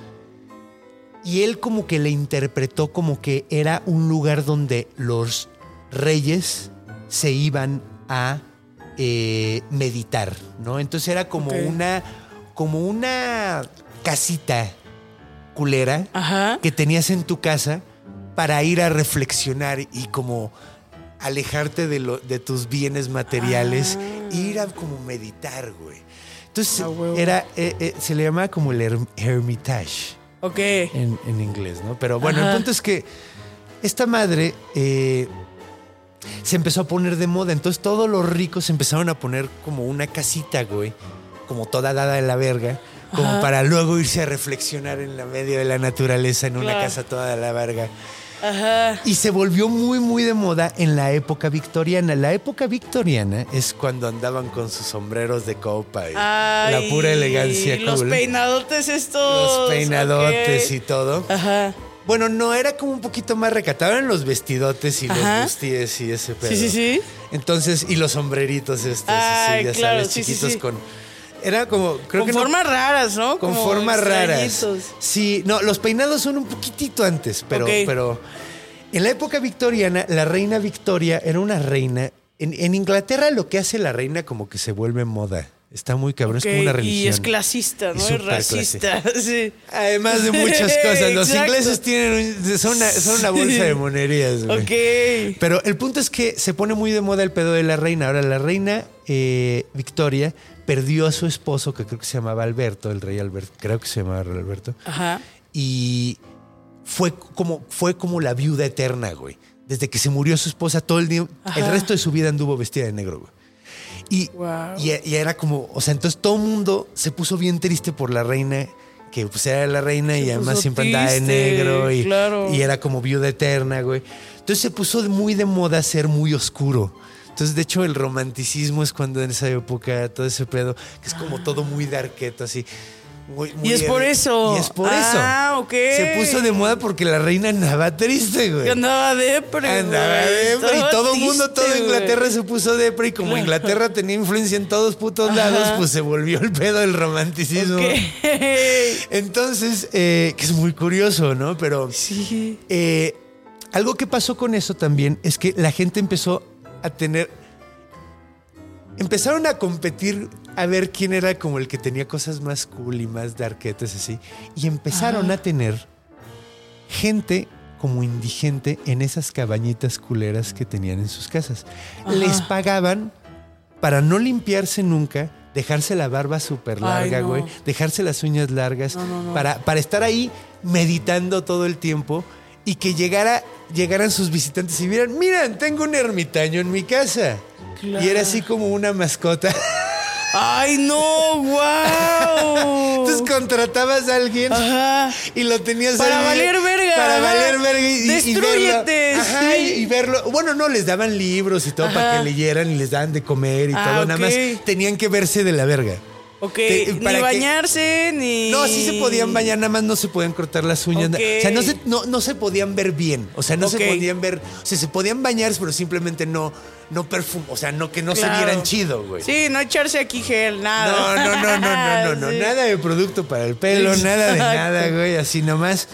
Y él como que le interpretó como que era un lugar donde los reyes se iban a eh, meditar, ¿no? Entonces era como una, como una casita culera Ajá. que tenías en tu casa para ir a reflexionar y como alejarte de, lo- de tus bienes materiales e ir a como meditar, güey. Entonces Ah, era, eh, eh, se le llamaba como el her- hermitage Ok. en, en inglés, ¿no? Pero bueno, Ajá. el punto es que esta madre eh, se empezó a poner de moda. Entonces todos los ricos empezaron a poner como una casita, güey, como toda dada de la verga, como Ajá. para luego irse a reflexionar en la medio de la naturaleza, en una Claro. casa toda de la verga. Ajá. Y se volvió muy, muy de moda en la época victoriana. La época victoriana es cuando andaban con sus sombreros de copa y la pura elegancia Los cool. peinadotes estos. Los peinadotes y todo. Ajá. Bueno, no, era como un poquito más recatado. Eran los vestidotes y Ajá. los busties y ese pedo. Sí, sí, sí. Entonces, y los sombreritos estos, sí, ya claro, sabes, sí, sí, chiquitos sí. con... Era como, creo con que no- formas raras, ¿no? con Como formas raras. Sí, no, los peinados son un poquitito antes, pero, pero en la época victoriana, la reina Victoria era una reina. En, en Inglaterra lo que hace la reina como que se vuelve moda. Está muy cabrón, es como una Y religión. es clasista, ¿no? Y Es racista. Sí. Además de muchas cosas. Los ingleses tienen un- son, una, son una bolsa de monerías. güey. Ok. Pero el punto es que se pone muy de moda el pedo de la reina. Ahora, la reina eh, Victoria perdió a su esposo, que creo que se llamaba Alberto, el rey Alberto, creo que se llamaba Alberto, Ajá. y fue como, fue como la viuda eterna, güey. Desde que se murió su esposa, todo el día, el resto de su vida anduvo vestida de negro, güey. Y, Wow. y, y era como, o sea, entonces todo el mundo se puso bien triste por la reina, que pues era la reina y Se además puso siempre andaba de triste, negro y, claro. y era como viuda eterna, güey. Entonces se puso muy de moda ser muy oscuro. Entonces, de hecho, el romanticismo es cuando en esa época, todo ese pedo, que es como todo muy darketo, así. Muy- muy- Y es por eso. Y es por Ah, eso. ok. Se puso de moda porque la reina andaba triste, güey. Que andaba depre, Andaba depre y todo el mundo, toda Inglaterra güey. se puso depre y como Inglaterra tenía influencia en todos putos lados, pues se volvió el pedo del romanticismo. Ok. Entonces, eh, que es muy curioso, ¿no? Pero Sí. eh, algo que pasó con eso también es que la gente empezó a tener... Empezaron a competir a ver quién era como el que tenía cosas más cool y más darketes así. Y empezaron a tener gente como indigente en esas cabañitas culeras que tenían en sus casas. Les pagaban para no limpiarse nunca, dejarse la barba súper larga, no. güey, dejarse las uñas largas, Para, para estar ahí meditando todo el tiempo y que llegara, llegaran sus visitantes y vieran, miren, tengo un ermitaño en mi casa. Y era así como una mascota. ¡Ay, no! ¡Wow! Entonces contratabas a alguien Ajá. y lo tenías Para ahí, valer verga, Para valer verga y, y Destrúyete, verlo. Ajá, sí. y, verlo. Bueno, no, les daban libros y todo para que leyeran y les daban de comer y Ah, todo. Nada más tenían que verse de la verga. Ok, Te- ni para que- bañarse, ni... No, sí se podían bañar, nada más no se podían cortar las uñas. O sea, no se, no, no se podían ver bien. O sea, no se podían ver. O sea, se podían bañar, pero simplemente no, no perfum. O sea, no que no Claro. se vieran chido, güey. Sí, no echarse aquí gel, nada. No, no, no, no, no, no, no. Nada de producto para el pelo, nada de nada, güey. Así nomás.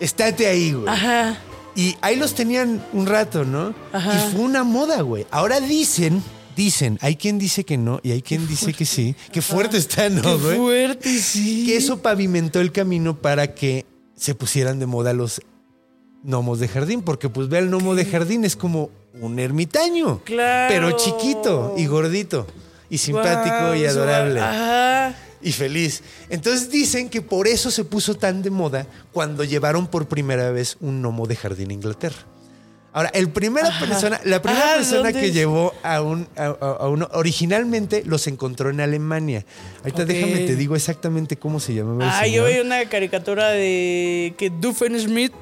Estate ahí, güey. Ajá. Y ahí los tenían un rato, ¿no? Y fue una moda, güey. Ahora dicen, dicen, hay quien dice que no y hay quien dice que sí. Qué fuerte está, ¿no, Qué güey? fuerte, sí. Que eso pavimentó el camino para que se pusieran de moda los gnomos de jardín, porque pues ve al gnomo de jardín es como un ermitaño, Claro. pero chiquito y gordito y simpático y adorable Ajá. y feliz. Entonces dicen que por eso se puso tan de moda cuando llevaron por primera vez un gnomo de jardín a Inglaterra. Ahora, el primera persona, la primera Ah, persona ¿dónde que llevó a un, a, uno, originalmente los encontró en Alemania. Ahorita Ok. déjame te digo exactamente cómo se llamaba el Ah, yo vi una caricatura de que Smith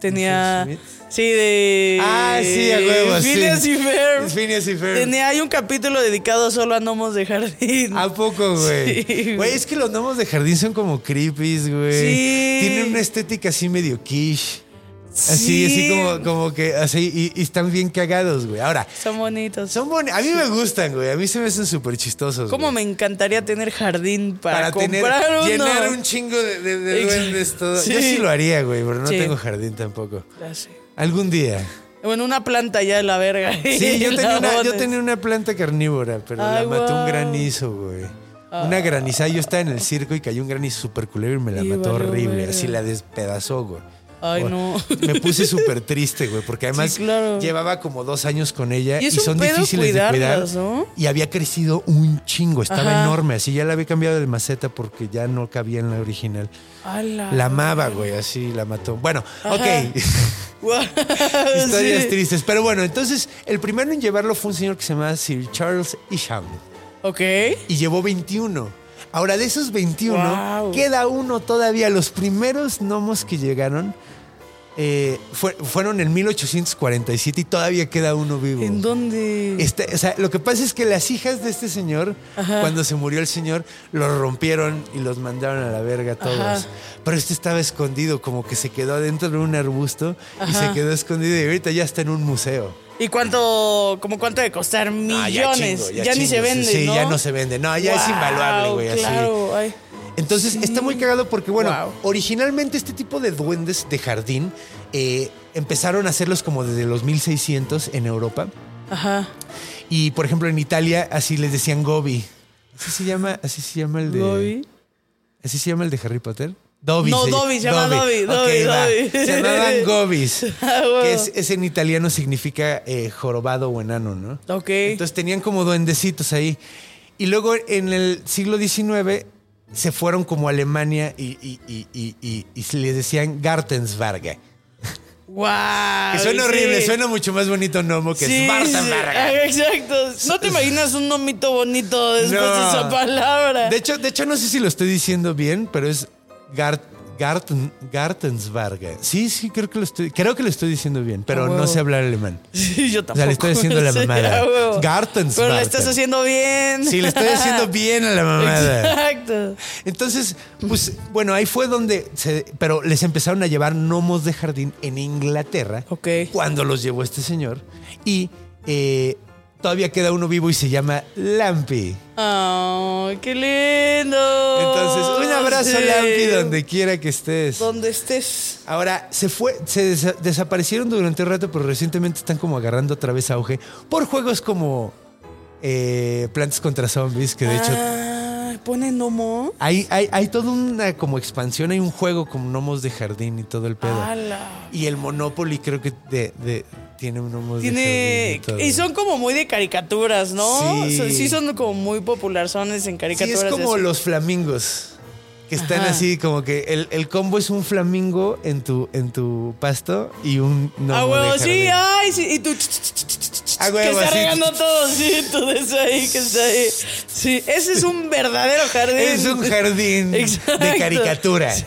tenía. Doofenshmirtz. Sí, de. Ah, sí, a huevo, sí. Phineas y Ferb. Phineas y Ferb. Tenía, hay un capítulo dedicado solo a gnomos de jardín. ¿A poco, güey? Sí, güey. Güey, es que los gnomos de jardín son como creepies, güey. Sí. Tienen una estética así medio quiche. Así, Sí. así como, como que así, y, y están bien cagados, güey. Ahora, Son bonitos. son boni- A mí me gustan, güey. A mí se me hacen súper chistosos. ¿Cómo güey. me encantaría tener jardín para, Para tener, comprar uno? llenar un chingo de, de- de duendes todo. Sí. Yo sí lo haría, güey, pero no tengo jardín tampoco. Ya sé. Algún día. Bueno, una planta ya de la verga. Sí, yo tenía, una, yo tenía una planta carnívora, pero Ay, la mató un granizo, güey. Una granizada. Yo estaba en el circo y cayó un granizo súper culero y me la Y mató horrible. Así la despedazó, güey. Ay, no. Me puse súper triste, güey, porque además Sí, claro. llevaba como dos años con ella Y son difíciles de cuidar. Y había crecido un chingo, estaba Ajá. enorme. Así ya la había cambiado de maceta porque ya no cabía en la original. Ala. La amaba, güey, así la mató. Bueno, ok. Guau, Historias sí. tristes. Pero bueno, entonces el primero en llevarlo fue un señor que se llamaba Sir Charles Isham Ok. y llevó 21. Ahora, de esos 21, Wow. queda uno todavía. Los primeros gnomos que llegaron eh, fue- fueron en 1847 y todavía queda uno vivo. ¿En dónde? Este, o sea, lo que pasa es que las hijas de este señor, cuando se murió el señor, los rompieron y los mandaron a la verga todos. Ajá. Pero este estaba escondido, como que se quedó adentro de un arbusto y se quedó escondido y ahorita ya está en un museo. ¿Y cuánto, como cuánto de costar? Ah, Millones. chingo, ya ni chingo, se vende, Sí, ¿no? ya no se vende. No, ya es invaluable, güey. así. Claro, ay. Entonces está muy cagado porque, bueno, Wow. originalmente este tipo de duendes de jardín eh, empezaron a hacerlos como desde los 1600 en Europa. Ajá. Y, por ejemplo, en Italia así les decían Gobi. Así se llama, así se llama el de... Dobby. ¿Así se llama el de Harry Potter? Dobby. No, Dobby, se llama Dobby, Dobby. Dobby. Se llamaban Gobis. Ah, que es, es en italiano significa eh, jorobado o enano, ¿no? Ok. Entonces tenían como duendecitos ahí. Y luego en el siglo XIX se fueron como a Alemania y, y, y, y, y- y se les decían Gartensberge. Wow. Que suena horrible, suena mucho más bonito Nomo que Schwarzenberger. Ah, Exacto. No te imaginas un nomito bonito después No. de esa palabra. De hecho, de hecho, no sé si lo estoy diciendo bien, pero es Gart, Garten, Gartensberge. Sí, sí, creo que lo estoy, creo que lo estoy diciendo bien, pero no sé hablar alemán. Sí, yo O tampoco. sea, le estoy haciendo la Sí, mamada. Gartensberger. Pero la estás haciendo bien. Sí, le estoy haciendo bien a la mamada. Exacto. Entonces, pues bueno, ahí fue donde se, pero les empezaron a llevar gnomos de jardín en Inglaterra. Ok. Cuando los llevó este señor. Y eh, todavía queda uno vivo y se llama Lampi. ¡Ay, qué lindo! Entonces, un abrazo, Sí. Lampi, donde quiera que estés. Donde estés. Ahora, se fue, se desa- desaparecieron durante un rato, pero recientemente están como agarrando otra vez auge por juegos como eh, Plantas contra Zombies, que de hecho Ah, ¿Pone Nomo? hay, hay, hay toda una como expansión, hay un juego con gnomos de jardín y todo el pedo. Y el Monopoly creo que de, de- tiene un gnomos de jardín. Y son como muy de caricaturas, ¿no? Sí. O sea, sí son como muy popularzones en Sí, caricaturas. es como los flamingos. Que están Ajá. así, como que el, el combo es un flamingo en tu, en tu pasto y un gnomo Ah, huevo, sí, ay, sí. Y tú. Ah, que está regando todo, sí, tú eso ahí, que está ahí. Sí, ese es un verdadero jardín. Es un jardín Exacto. de caricatura. Sí.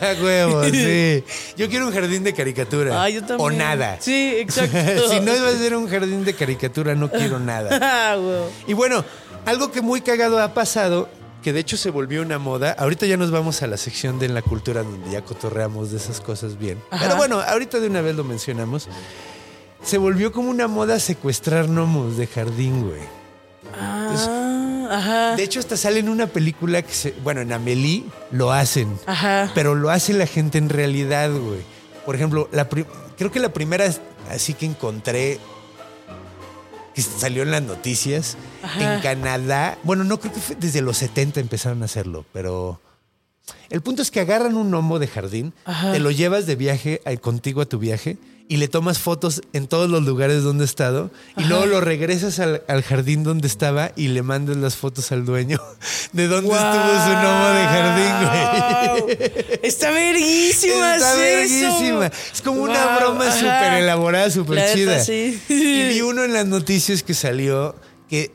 A huevo, sí. Yo quiero un jardín de caricatura. Ah, yo también. O nada. Sí, exacto. si no va a ser un jardín de caricatura, no quiero nada. Ah, huevo. Y bueno, algo que muy cagado ha pasado, que de hecho se volvió una moda. Ahorita ya nos vamos a la sección de en la cultura donde ya cotorreamos de esas cosas bien. Ajá. Pero bueno, ahorita de una vez lo mencionamos. Se volvió como una moda secuestrar gnomos de jardín, güey. Ah, ajá. De hecho, hasta sale en una película que se. Bueno, en Amelie lo hacen. Ajá. Pero lo hace la gente en realidad, güey. Por ejemplo, la creo que la primera así que encontré que salió en las noticias Ajá. en Canadá. Bueno, no creo que fue desde los 70 empezaron a hacerlo, pero el punto es que agarran un gnomo de jardín, Ajá. te lo llevas de viaje eh, contigo a tu viaje y le tomas fotos en todos los lugares donde ha estado y luego lo regresas al, al jardín donde estaba y le mandas las fotos al dueño de dónde estuvo su gnomo de jardín, güey. Está verguísima. Está es verguísima. Es como una broma súper elaborada, La súper chida. sí. Y vi uno en las noticias que salió, que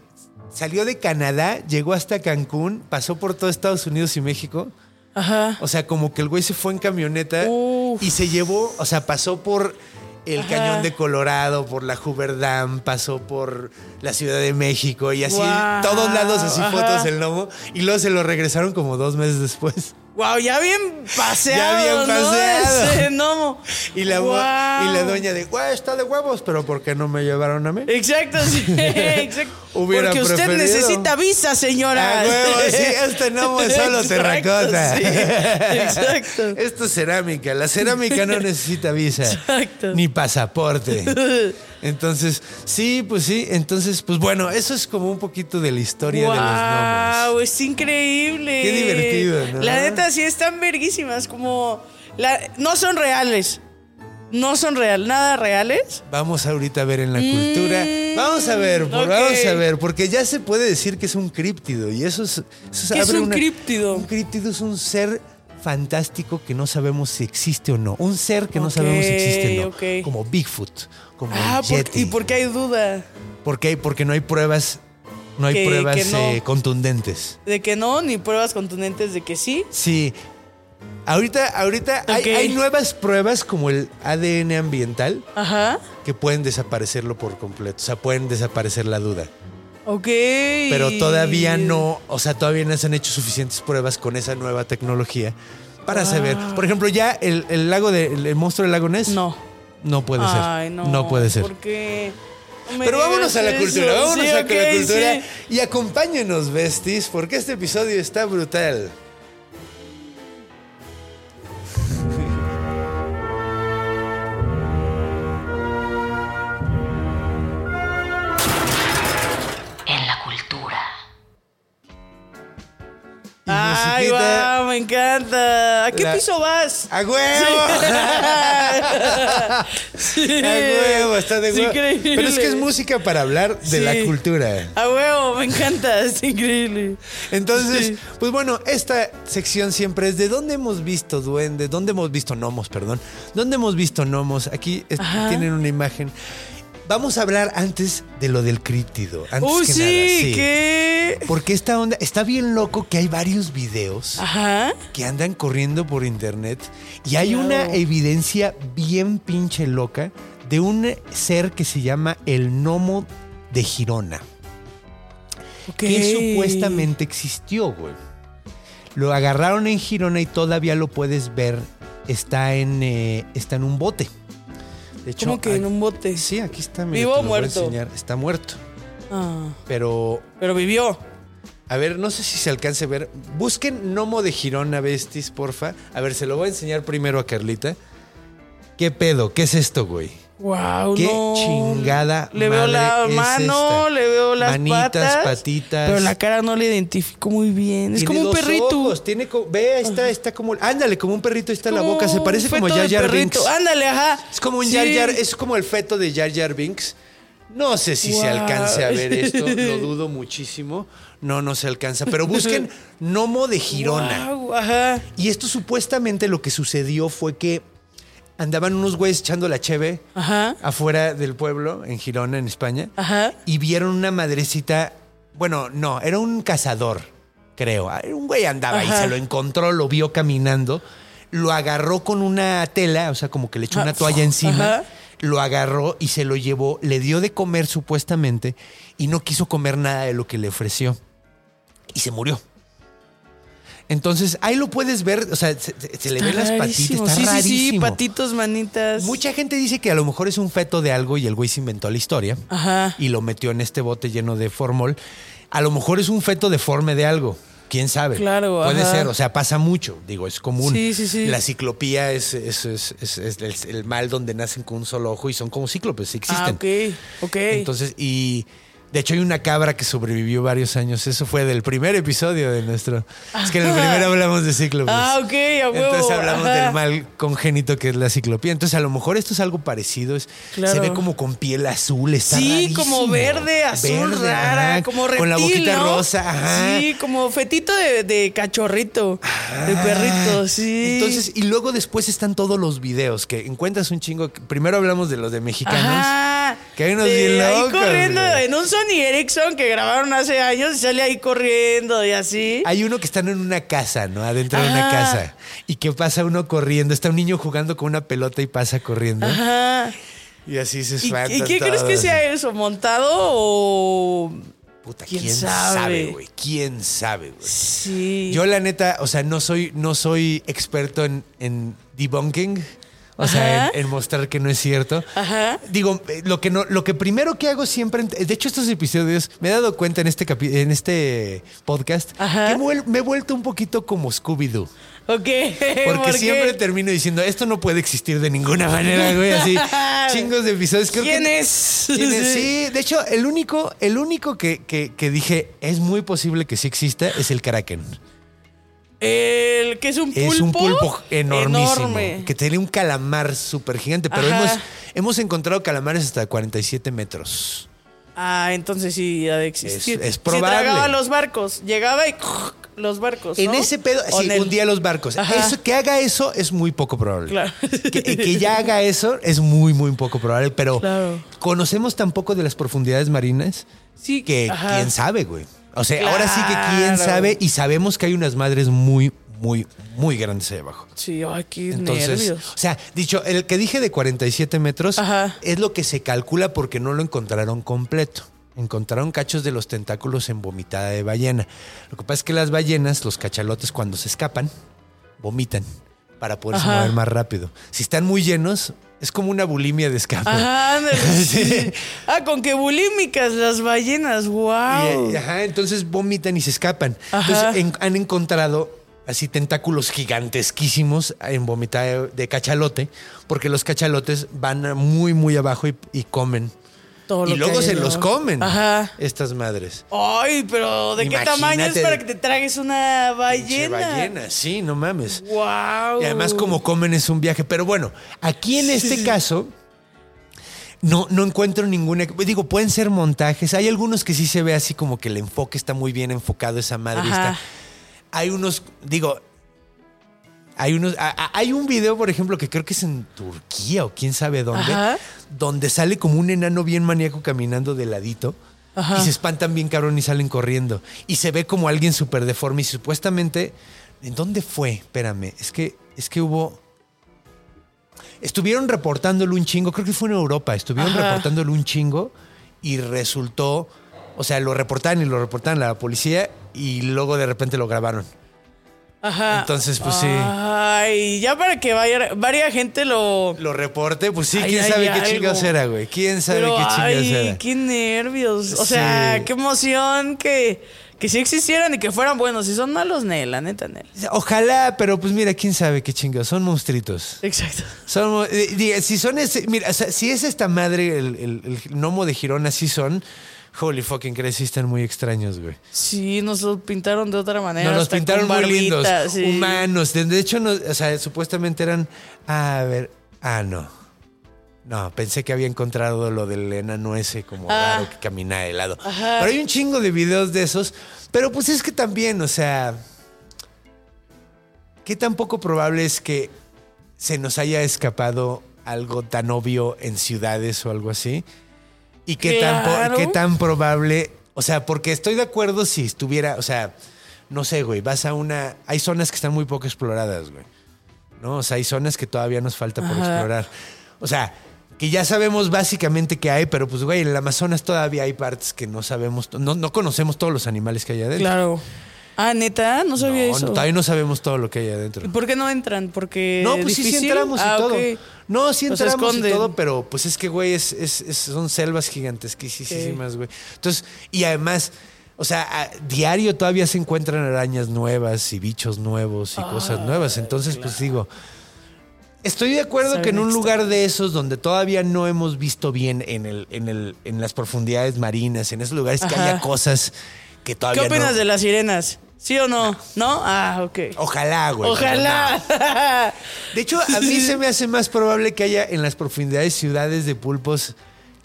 salió de Canadá, llegó hasta Cancún, pasó por todo Estados Unidos y México. Ajá. O sea, como que el güey se fue en camioneta Uf. y se llevó, o sea, pasó por el Ajá. Cañón de Colorado, por la Hoover Dam, pasó por la Ciudad de México y así, todos lados así ajá. fotos del lomo. Y luego se lo regresaron como dos meses después. Wow, ya bien paseado. Ya bien ¿no? paseado. Ese gnomo. Y la, Guau. y la dueña de, güey, está de huevos, pero ¿por qué no me llevaron a mí? Exacto, sí. Exacto. Hubiera Porque usted preferido. necesita visa, señora. Ah, huevo, sí, este no es solo Exacto, terracota. sí, exacto. Esto es cerámica. La cerámica no necesita visa. Exacto. Ni pasaporte. Entonces, sí, pues sí. Entonces, pues bueno, eso es como un poquito de la historia de los Wow, gnomos. es increíble. Qué divertido, ¿no? La neta sí están verguísimas, como la- no son reales. No son real, nada reales. Vamos ahorita a ver en la cultura. Vamos a ver, vamos a ver, porque ya se puede decir que es un críptido y eso es. eso ¿Qué es un críptido? Un críptido es un ser fantástico que no sabemos si existe o no. Un ser que no sabemos si existe o no. Como Bigfoot, como Ah, Yeti. ¿y por qué hay duda? ¿Por qué? Porque no hay pruebas, no hay Que- pruebas que no. eh, contundentes. De que no, ni pruebas contundentes de que sí. Sí. Ahorita, ahorita hay- hay, nuevas pruebas como el ADN ambiental Ajá. que pueden desaparecerlo por completo. O sea, pueden desaparecer la duda. Ok. Pero todavía no, o sea, todavía no se han hecho suficientes pruebas con esa nueva tecnología para saber. Por ejemplo, ya el, el lago de, el, el monstruo del lago Ness. No. No puede ser. Ay, no. no. puede ser. ¿Por qué? No me Pero vámonos a la cultura, vámonos Sí, a la ok, cultura sí. y acompáñenos, besties, porque este episodio está brutal. Ay, guau, me encanta. ¿A qué La- piso vas? ¡A huevo! Sí. ¡A huevo! Está de Es huevo. increíble. Pero es que es música para hablar de Sí. la cultura. A huevo, me encanta. Es increíble. Entonces, Sí. pues bueno, esta sección siempre es de dónde hemos visto duendes, dónde hemos visto gnomos, perdón. ¿Dónde hemos visto gnomos? Aquí es- tienen una imagen. Vamos a hablar antes de lo del críptido. Antes que sí, nada, sí. ¿qué? Porque esta onda está bien loco que hay varios videos Ajá. que andan corriendo por internet y hay una evidencia bien pinche loca de un ser que se llama el gnomo de Girona. Ok. que supuestamente existió, güey. Lo agarraron en Girona y todavía lo puedes ver. Está en, eh, está en un bote. De hecho, ¿Cómo que en un bote? Sí, aquí está. mira, ¿Vivo o lo voy a muerto? Está muerto. Ah, Pero, pero vivió. a ver, no sé si se alcance a ver. Busquen Gnomo de Girona, besties, porfa. A ver, se lo voy a enseñar primero a Carlita. ¿Qué pedo? ¿Qué es esto, güey? Wow, ¿Qué no. chingada Le veo la es mano, esta? le veo las Manitas, patas. patitas. Pero la cara no le identifico muy bien. Es como un perrito. ojos, tiene ve, ahí está, está como, ándale, como un perrito, ahí está la Como boca, se parece como Jar Jar. Binks. Ándale, ajá. Es como un Sí. Jar Jar, es como el feto de Jar Jar Binks. No sé si se alcance a ver esto, lo dudo muchísimo. No, no se alcanza. Pero busquen Gnomo de Girona. Guau, ajá. Y esto supuestamente lo que sucedió fue que andaban unos güeyes echando la cheve Ajá. afuera del pueblo, en Girona, en España Ajá. y vieron una madrecita. Bueno, no, era un cazador, creo. Ah, Un güey andaba y se lo encontró, lo vio caminando, lo agarró con una tela, o sea, como que le echó Ah, una toalla encima. Lo agarró y se lo llevó, le dio de comer supuestamente y no quiso comer nada de lo que le ofreció. Y se murió. Entonces, ahí lo puedes ver, o sea, se, le ven las patitas, está sí, sí, rarísimo. sí, patitos, manitas. Mucha gente dice que a lo mejor es un feto de algo y el güey se inventó la historia Ajá. y lo metió en este bote lleno de formol. A lo mejor es un feto deforme de algo. ¿Quién sabe? Claro, Puede ajá. ser, o sea, pasa mucho. Digo, es común. Sí, sí, sí. La ciclopía es, es- es- es- es el, el mal donde nacen con un solo ojo y son como cíclopes, existen. Ah, ok. Ok. Entonces, y de hecho hay una cabra que sobrevivió varios años. Eso fue del primer episodio de nuestro... Es que en el primero hablamos de cíclopes. Ah, ok, a huevo. Entonces hablamos Ajá. del mal congénito que es la ciclopía. Entonces a lo mejor esto es algo parecido. es- Claro. Se ve como con piel azul, está Sí, rarísimo. como verde, azul, Verde, rara, ajá, como reptil, Con la boquita ¿no? rosa, ajá. Sí, como fetito de, de cachorrito, de perrito, sí. Entonces, y luego después están todos los videos que encuentras un chingo. Primero hablamos de los de mexicanos. Ajá. Que hay unos De bien ahí locos, corriendo güey. en un Sony Ericsson que grabaron hace años y sale ahí corriendo y así. Hay uno que están en una casa, ¿no? Adentro de una casa. Y que pasa uno corriendo. Está un niño jugando con una pelota y pasa corriendo. Ajá. Y así se ¿Y, espantan y qué crees que sea eso? ¿Montado o.? Puta, ¿Quién ¿quién, sabe? sabe, güey? ¿Quién sabe, güey? Sí. Yo, la neta, o sea, no soy, no soy experto en, en debunking. O sea, en, en mostrar que no es cierto. Ajá. Digo, eh, lo que no, lo que primero que hago siempre, de hecho, estos episodios me he dado cuenta en este capi- en este podcast Ajá. que me he vuelto un poquito como Scooby-Doo. Ok. Porque ¿por siempre termino diciendo, esto no puede existir de ninguna manera, güey. Así, chingos de episodios. Creo ¿Quién que- es? ¿Quién es? Sí, de hecho, el único, el único que, que- que dije es muy posible que sí exista es el Kraken. El que es un pulpo. Es un pulpo enormísimo. Enorme. Que tiene un calamar súper gigante, pero hemos, hemos encontrado calamares hasta 47 metros. Ah, entonces sí ha de existir. Es- es probable. Se tragaba los barcos. Llegaba y los barcos. En ese pedo, sí, en el- un día los barcos. Ajá. Eso, que haga eso es muy poco probable. Claro. Que, que ya haga eso es muy, muy poco probable, pero Claro. conocemos tan poco de las profundidades marinas Sí, que ajá. quién sabe, güey. O sea, ahora sí que quién sabe y sabemos que hay unas madres muy, muy, muy grandes ahí abajo. Sí, ay, qué Entonces, nervios. o sea, dicho, el que dije de 47 metros Ajá. es lo que se calcula porque no lo encontraron completo. Encontraron cachos de los tentáculos en vomitada de ballena. Lo que pasa es que las ballenas, los cachalotes, cuando se escapan, vomitan para poderse Ajá. mover más rápido. Si están muy llenos, es como una bulimia de escape. Ajá, ándale, sí. Sí. Ah, con que bulímicas las ballenas, wow. Y, ajá, entonces vomitan y se escapan. Ajá. Entonces en- han encontrado así tentáculos gigantesquísimos en vomitada de, de cachalote, porque los cachalotes van muy, muy abajo y, y comen. Todo y lo luego se los comen Ajá. estas madres. Ay, pero ¿de qué tamaño es para que te tragues una ballena? ballena, sí, no mames. Wow. Y además como comen es un viaje. Pero bueno, aquí en este caso no, no encuentro ninguna... Digo, pueden ser montajes. Hay algunos que sí se ve así como que el enfoque está muy bien enfocado esa madre. está- Hay unos, digo... Hay unos, a- hay un video, por ejemplo, que creo que es en Turquía o quién sabe dónde, Ajá. donde sale como un enano bien maníaco caminando de ladito Ajá. y se espantan bien cabrón y salen corriendo. Y se ve como alguien súper deforme y supuestamente... ¿En dónde fue? Espérame, es que, es que hubo... Estuvieron reportándolo un chingo, creo que fue en Europa, estuvieron Ajá. reportándolo un chingo y resultó, o sea, lo reportaron y lo reportaron a la policía y luego de repente lo grabaron. Ajá. Entonces, pues sí. Ay, ya para que vaya, varia gente lo. Lo reporte, pues sí, Ay, quién sabe qué chingados era, güey. ¿Quién sabe Pero, qué chingados ay, era? qué nervios. O sea, Sí. qué emoción que, que sí existieran y que fueran buenos. Si son malos, Nel, la neta, Nel. Ojalá, pero pues mira, quién sabe qué chingados. Son monstruitos. Exacto. Son, eh, diga, si son ese, mira, o sea, si es esta madre, el, el- el gnomo de Girón, así son, holy fucking están muy extraños, güey. Sí, nos lo pintaron de otra manera. Nos los pintaron muy lindos, sí. humanos. De, de hecho, no, o sea, supuestamente eran, a ver, ah, no. No, pensé que había encontrado lo del enano ese como Ah. raro que camina de lado. Ajá. Pero hay un chingo de videos de esos. Pero pues es que también, o sea, ¿qué tan poco probable es que se nos haya escapado algo tan obvio en ciudades o algo así? ¿Y qué, tan, qué tan probable? O sea, porque estoy de acuerdo si estuviera, o sea, no sé, güey, vas a una... Hay zonas que están muy poco exploradas, güey. ¿No? O sea, hay zonas que todavía nos falta por Ajá. explorar. O sea, que ya sabemos básicamente que hay, pero pues, güey, en el Amazonas todavía hay partes que no sabemos, no, no conocemos todos los animales que hay adentro. Claro. Ah, neta, no sabía No, eso. todavía no sabemos todo lo que hay adentro. ¿Y por qué no entran? Porque. No, pues sí, sí difícil? entramos y Ah, todo. No, sí entramos y todo, pero pues es que, güey, es, es- es- son selvas gigantesquísimas, güey. Entonces, y además, o sea, a diario todavía se encuentran arañas nuevas y bichos nuevos y cosas nuevas. Entonces, pues digo, estoy de acuerdo Saben que en un extra. lugar de esos donde todavía no hemos visto bien en, el, en, el, en las profundidades marinas, en esos lugares que haya cosas que ¿Qué todavía opinas no... de las sirenas? ¿Sí o no? ¿No? Ah, ok. Ojalá, güey. Ojalá. De hecho, a mí se me hace más probable que haya en las profundidades ciudades de pulpos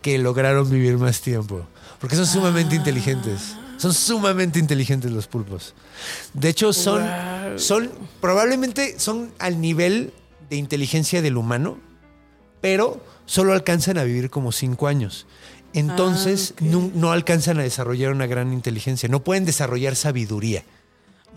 que lograron vivir más tiempo. Porque son sumamente inteligentes. Son sumamente inteligentes los pulpos. De hecho, son, Wow. son probablemente son al nivel de inteligencia del humano, pero solo alcanzan a vivir como cinco años. Entonces, no, no alcanzan a desarrollar una gran inteligencia. No pueden desarrollar sabiduría.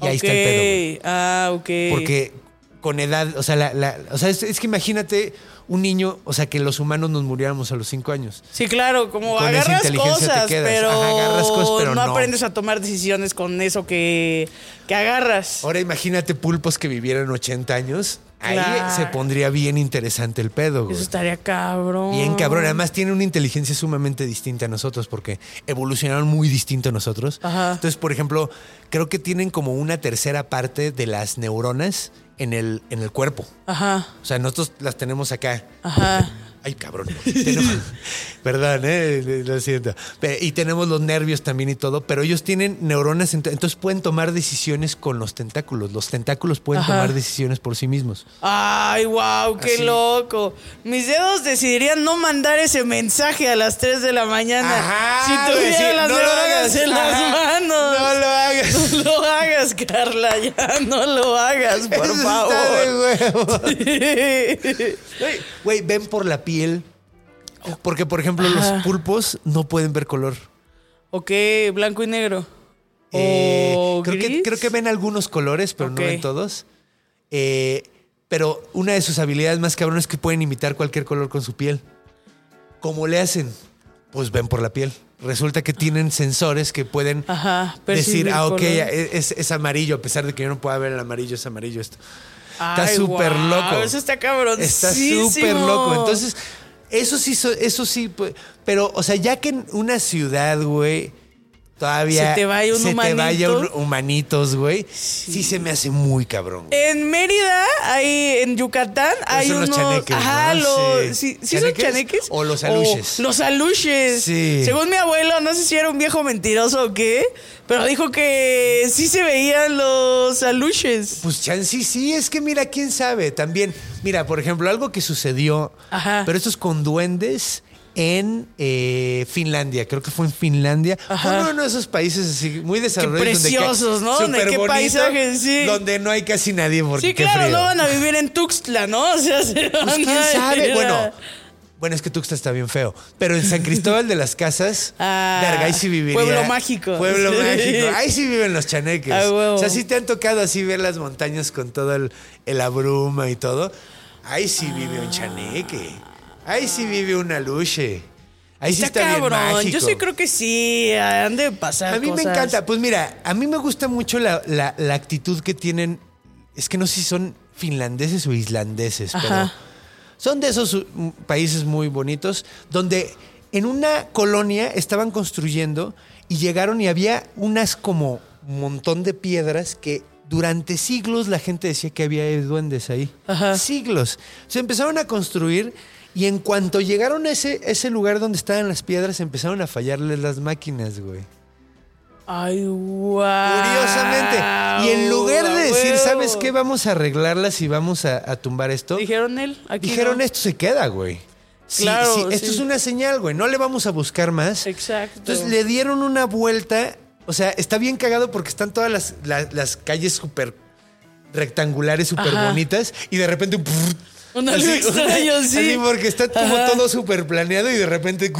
Y ahí está el pedo. Ok. Ah, ok. Porque con edad, o sea, la- la- o sea es, es que imagínate un niño, o sea, que los humanos nos muriéramos a los cinco años. Sí, claro, como Con esa agarras inteligencia te cosas, quedas. pero, Ajá, agarras cosas, pero no, no. aprendes a tomar decisiones con eso que, que agarras. Ahora imagínate pulpos que vivieran 80 años. Ahí Claro. se pondría bien interesante el pedo, güey. Eso estaría cabrón. Bien cabrón. Además tiene una inteligencia sumamente distinta a nosotros porque evolucionaron muy distinto a nosotros. Ajá. Entonces, por ejemplo, creo que tienen como una tercera parte de las neuronas en el, en el cuerpo. Ajá. O sea, nosotros las tenemos acá. Ajá. Ay, cabrón. Tenemos- Perdón, eh, lo siento. Y tenemos los nervios también y todo, pero ellos tienen neuronas, ent- entonces pueden tomar decisiones con los tentáculos. Los tentáculos pueden Ajá. tomar decisiones por sí mismos. Ay, wow, qué Así. loco. Mis dedos decidirían no mandar ese mensaje a las 3 de la mañana Ajá, si tuviera sí, las no lo neuronas hagas. en las manos. No lo hagas. No lo hagas, Carla, ya no lo hagas, por Eso está favor. de huevo. Güey, Güey, ven por la piel. Porque, por ejemplo, Ajá. los pulpos no pueden ver color. ok, blanco y negro. Eh, ¿O creo, que, creo que ven algunos colores, pero no ven todos. Eh, pero una de sus habilidades más cabronas es que pueden imitar cualquier color con su piel. ¿Cómo le hacen? Pues ven por la piel. Resulta que tienen sensores que pueden Ajá, decir, ah, ok, es amarillo, a pesar de que yo no pueda ver el amarillo, es amarillo esto. Está súper loco. Eso está cabrón. Está súper loco. Entonces, eso sí, so- eso sí, pero, o sea, ya que en una ciudad, güey, todavía Se te vaya un se te vaya humanito. un humanitos, güey, sí. se me hace muy cabrón. güey. En Mérida, hay, en Yucatán, hay son los unos. chaneques, ajá, ¿no? los. Sí. Sí, ¿sí son ¿Chaneques? chaneques? O los aluches. los aluches. Sí. Según mi abuelo, no sé si era un viejo mentiroso o qué, pero dijo que sí se veían los aluches. Pues chance sí, es que mira, quién sabe. También, mira, por ejemplo, algo que sucedió, Ajá. pero esto es con duendes en eh, Finlandia. Creo que fue en Finlandia. Ajá. Uno de esos países así muy desarrollados. ca- preciosos, ¿no? Donde súper qué bonito, paisajes, sí. Donde no hay casi nadie porque Sí, qué claro, frío. no van a vivir en Tuxtla, ¿no? O sea, se Pues van quién a sabe. Bueno, bueno, es que Tuxtla está bien feo. Pero en San Cristóbal de las Casas, Ah, verga, ahí sí viviría. pueblo mágico. Pueblo Sí. mágico. Ahí sí viven los chaneques. Ah, huevo. O sea, sí te han tocado así ver las montañas con todo el, el abruma y todo. Ahí sí vive un chaneque. Ahí sí vive una luche. Ahí sí Está está bien cabrón. mágico. Yo sí creo que sí, han de pasar A mí me encanta. Pues mira, a mí me gusta mucho la, la- la actitud que tienen. Es que no sé si son finlandeses o islandeses, pero son de esos mm, países muy bonitos donde en una colonia estaban construyendo y llegaron y había unas como montón de piedras que durante siglos la gente decía que había duendes ahí. Ajá. Siglos. Se empezaron a construir y en cuanto llegaron a ese, ese lugar donde estaban las piedras empezaron a fallarles las máquinas, güey. Ay, wow. Curiosamente. Y en lugar de decir. ¿sabes qué? Vamos a arreglarlas y vamos a, a tumbar esto. Dijeron él. Aquí Dijeron, no. esto se queda, güey. Sí, Claro, sí, esto sí. es una señal, güey. No le vamos a buscar más. Exacto. Entonces le dieron una vuelta. O sea, está bien cagado porque están todas las, la- las calles súper rectangulares, súper bonitas. Y de repente... Un algo extraño, sí. Así porque está como Ajá. todo súper planeado y de repente...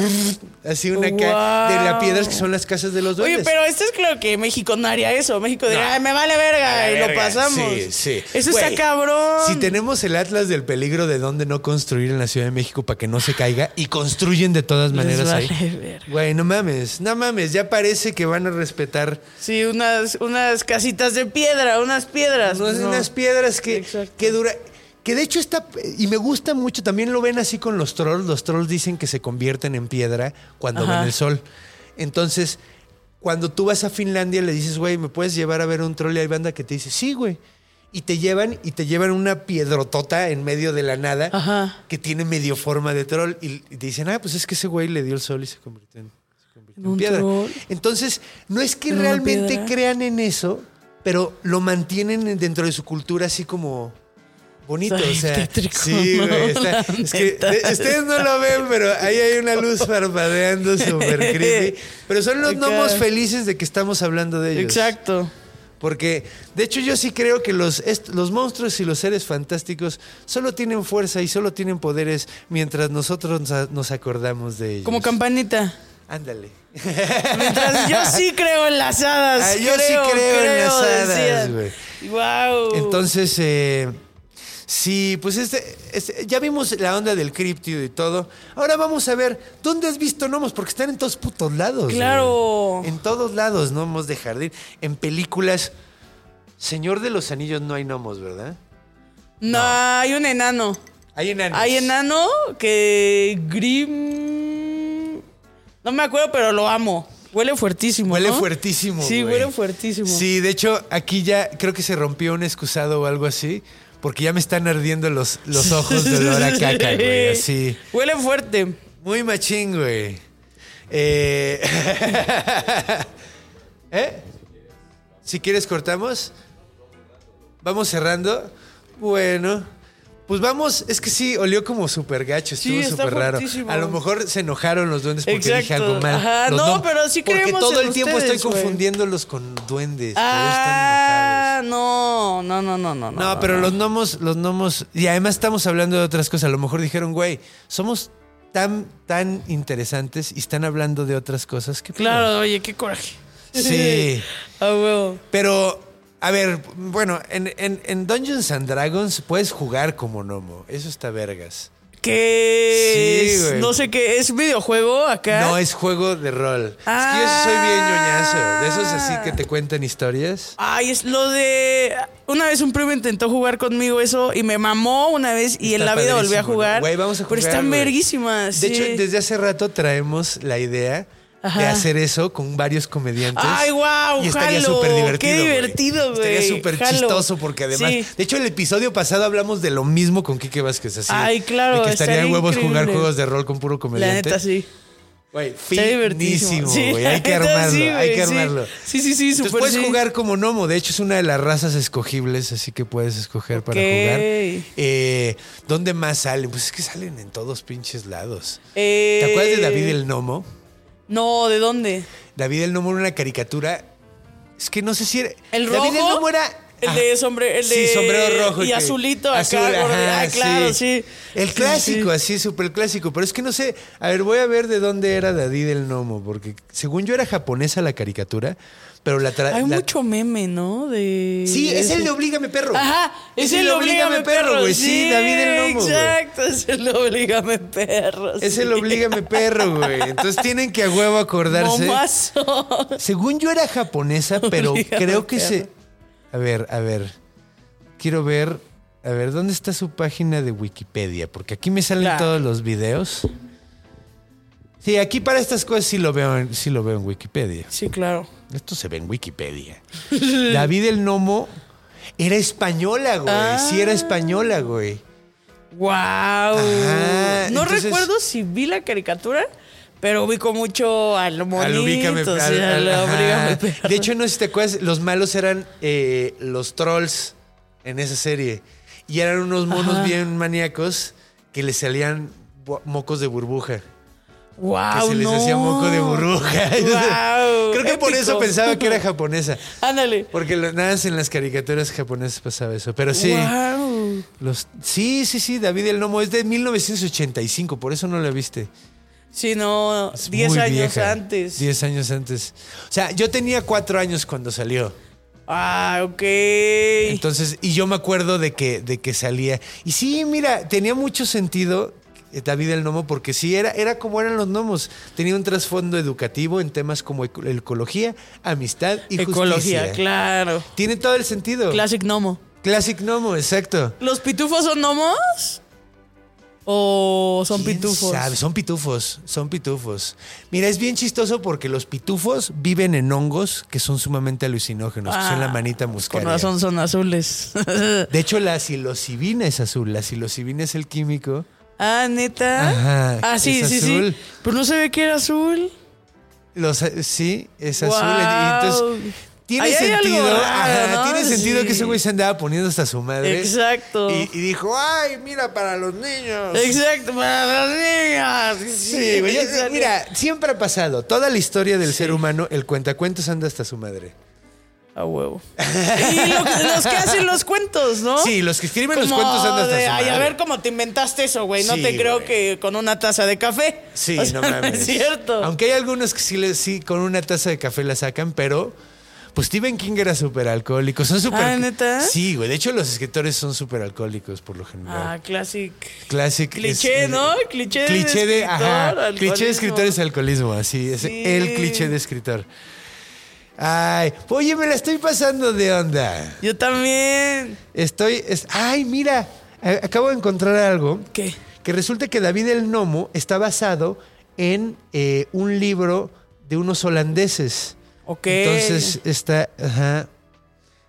así una ca- de la Wow. piedras que son las casas de los duendes. Oye, pero esto es claro que México no haría eso. México diría, "Ay, me vale verga, y lo pasamos. Sí, sí. Eso Güey, está cabrón. Si tenemos el atlas del peligro de dónde no construir en la Ciudad de México para que no se caiga y construyen de todas maneras vale ahí. verga. Güey, no mames, no mames, ya parece que van a respetar Sí, unas, unas casitas de piedra, unas piedras. unas, No. unas piedras que, Exacto. que dura. Que de hecho está. Y me gusta mucho, también lo ven así con los trolls. Los trolls dicen que se convierten en piedra cuando Ajá. ven el sol. Entonces, cuando tú vas a Finlandia, le dices, güey, ¿me puedes llevar a ver un troll? Y hay banda que te dice, sí, güey. Y te llevan, y te llevan una piedrotota en medio de la nada Ajá. que tiene medio forma de troll. Y, y te dicen, ah, pues es que ese güey le dio el sol y se convirtió en, se convirtió en ¿Un piedra. troll? Entonces, no es que ¿En una realmente piedra? crean en eso, pero lo mantienen dentro de su cultura así como bonito. O sea, tétrico, sí, güey. está- es que de- ustedes no lo ven, pero ahí hay una luz parpadeando súper creepy. Pero son los gnomos felices de que estamos hablando de ellos. Exacto. Porque, de hecho, yo sí creo que los, los monstruos y los seres fantásticos solo tienen fuerza y solo tienen poderes mientras nosotros nos, nos acordamos de ellos. Como campanita. Ándale. Mientras yo sí creo en las hadas. Ah, yo sí creo en las hadas, güey. Wow. Entonces, eh, sí, pues este, este- ya vimos la onda del criptido y todo. Ahora vamos a ver, ¿dónde has visto gnomos? Porque están en todos putos lados. Claro. güey. En todos lados, gnomos de jardín. En películas, Señor de los Anillos no hay gnomos, ¿verdad? No, hay un enano. Hay enanos. Hay enano que Grim. No me acuerdo, pero lo amo. Huele fuertísimo. Huele ¿no? fuertísimo. Sí, güey. huele fuertísimo. Sí, de hecho, aquí ya creo que se rompió un excusado o algo así. Porque ya me están ardiendo los, los ojos de olor a caca, güey. Así. Huele fuerte. Muy machín, güey. Eh... ¿Eh? Si quieres, cortamos. Vamos cerrando. Bueno. Pues vamos, es que sí, olió como súper gacho, estuvo Sí, súper raro. A lo mejor se enojaron los duendes porque dije algo mal. Ajá, no, pero sí Porque creemos todo en el tiempo ustedes, estoy güey. confundiéndolos con duendes. están. Ah, no, no, no, no, no. No, pero los gnomos, los gnomos, y además estamos hablando de otras cosas. A lo mejor dijeron, güey, somos tan, tan interesantes y están hablando de otras cosas que. Claro, oye, qué coraje. Sí. A huevo. Pero, a ver, bueno, en, en- en Dungeons and Dragons puedes jugar como gnomo. Eso está vergas. ¿Qué Sí. No sé qué. ¿Es videojuego acá? No, es juego de rol. Ah. Es que yo soy bien ñoñazo. De esos así que te cuentan historias. Ay, es lo de. Una vez un primo intentó jugar conmigo eso y me mamó una vez y en la vida volví a jugar. Güey, vamos a jugar. Pero están verguísimas. De sí. hecho, desde hace rato traemos la idea de hacer eso con varios comediantes. Ay, guau, Y estaría súper divertido. Qué divertido, güey. Estaría súper chistoso porque además. Sí. De hecho, el episodio pasado hablamos de lo mismo con Kike Vázquez. Así. Ay, claro, De que estaría estaría huevos jugar juegos de rol con puro La comediante. neta, sí. Güey, finísimo, güey. Hay que la armarlo, sí, hay que sí. armarlo. Sí, sí, sí, puedes sí. jugar como gnomo. De hecho, es una de las razas escogibles, así que puedes escoger para jugar. Eh, ¿Dónde más salen? Pues es que salen en todos pinches lados. Eh, ¿Te acuerdas de David el Gnomo? No, ¿de dónde? David el Gnomo era una caricatura. Es que no sé si era. ¿El David el rojo? Gnomo era. El de sombre, el sí, de sombrero rojo. y que- azulito acá, azul, gordo. ajá, Ah, claro, sí. El Sí, clásico, sí. así, súper clásico. Pero es que no sé. A ver, voy a ver de dónde era David el Gnomo. Porque según yo era japonesa la caricatura. Pero la. Hay la- mucho meme, ¿no? De Sí, es el de. Oblígame Perro. Ajá, es el Oblígame Perro, güey. Sí, David el güey. Exacto, es el Oblígame Perro. Es el Oblígame Perro, güey. Entonces tienen que a huevo acordarse. Momazo. Según yo era japonesa, pero Oblígame creo que perro. se. A ver, a ver. Quiero ver. A ver, ¿dónde está su página de Wikipedia? Porque aquí me salen Claro. todos los videos. Sí, aquí para estas cosas sí lo veo en, sí lo veo en Wikipedia. Sí, claro. Esto se ve en Wikipedia. David el Nomo era española, güey. Sí Ah. era española, güey. Wow. Ajá, no entonces- recuerdo si vi la caricatura, pero ubico mucho al monito, Al ubícame, al al-. De hecho, no sé si te acuerdas, los malos eran eh, los trolls en esa serie. Y eran unos monos Ajá. bien maníacos que les salían mocos de burbuja. Wow, que se les no. hacía moco de burbuja. Creo que por eso pensaba que era japonesa. Ándale. Porque lo- nada más en las caricaturas japonesas pasaba eso. Pero sí. Wow. Los, sí, sí, sí, David el Nomo es de 1985, por eso no la viste. Sí, no, Es 10 muy años vieja. antes. 10 años antes. O sea, yo tenía cuatro años cuando salió. Ah, ok. Entonces, y yo me acuerdo de que, de que salía. Y sí, mira, tenía mucho sentido David el Nomo, porque sí, era, era como eran los gnomos. Tenía un trasfondo educativo en temas como eco- ecología, amistad y Ecología, justicia. claro. Tiene todo el sentido. Classic Nomo. Classic Nomo, exacto. ¿Los pitufos son gnomos? ¿O son ¿Quién pitufos? sabe? Son pitufos, son pitufos. Mira, es bien chistoso porque los pitufos viven en hongos que son sumamente alucinógenos, que son la Ah, manita Con muscaria. razón son azules. De hecho, la psilocibina es azul. La psilocibina es el químico. Ah, neta. Ajá, ah, sí, sí, azul. sí. Pero no se ve que era azul. Los, sí, es azul. Entonces, tiene sentido. raro, ajá, ¿no? Tiene sentido Sí. que ese güey se andaba poniendo hasta su madre. Exacto. Y, y dijo, ay, mira, para los niños. Exacto, para las niñas. Sí, güey. Mira, siempre ha pasado. Toda la historia del ser humano, el cuentacuentos anda hasta su madre. A huevo. Y lo que- los que hacen los cuentos, ¿no? Sí, los que escriben los cuentos andan de, Ay, a ver cómo te inventaste eso, güey. No Sí, te creo güey. que con una taza de café. Sí, O sea, no mames. es cierto. Aunque hay algunos que sí, les, sí con una taza de café la sacan, pero pues Stephen King era súper alcohólico. Son súper. Ah, ¿neta? Sí, güey. De hecho, los escritores son súper alcohólicos por lo general. Ah, classic. Clásico. cliché, ¿no? Cliché de cliché de, escritor, ajá, alcoholismo. cliché de escritor es alcoholismo, así, es Sí. el cliché de escritor. Ay, oye, me la estoy pasando de onda. Yo también. Estoy, es- ay, mira, acabo de encontrar algo ¿Qué? que resulta que David el Nomo está basado en eh, un libro de unos holandeses. Ok. Entonces está, ajá.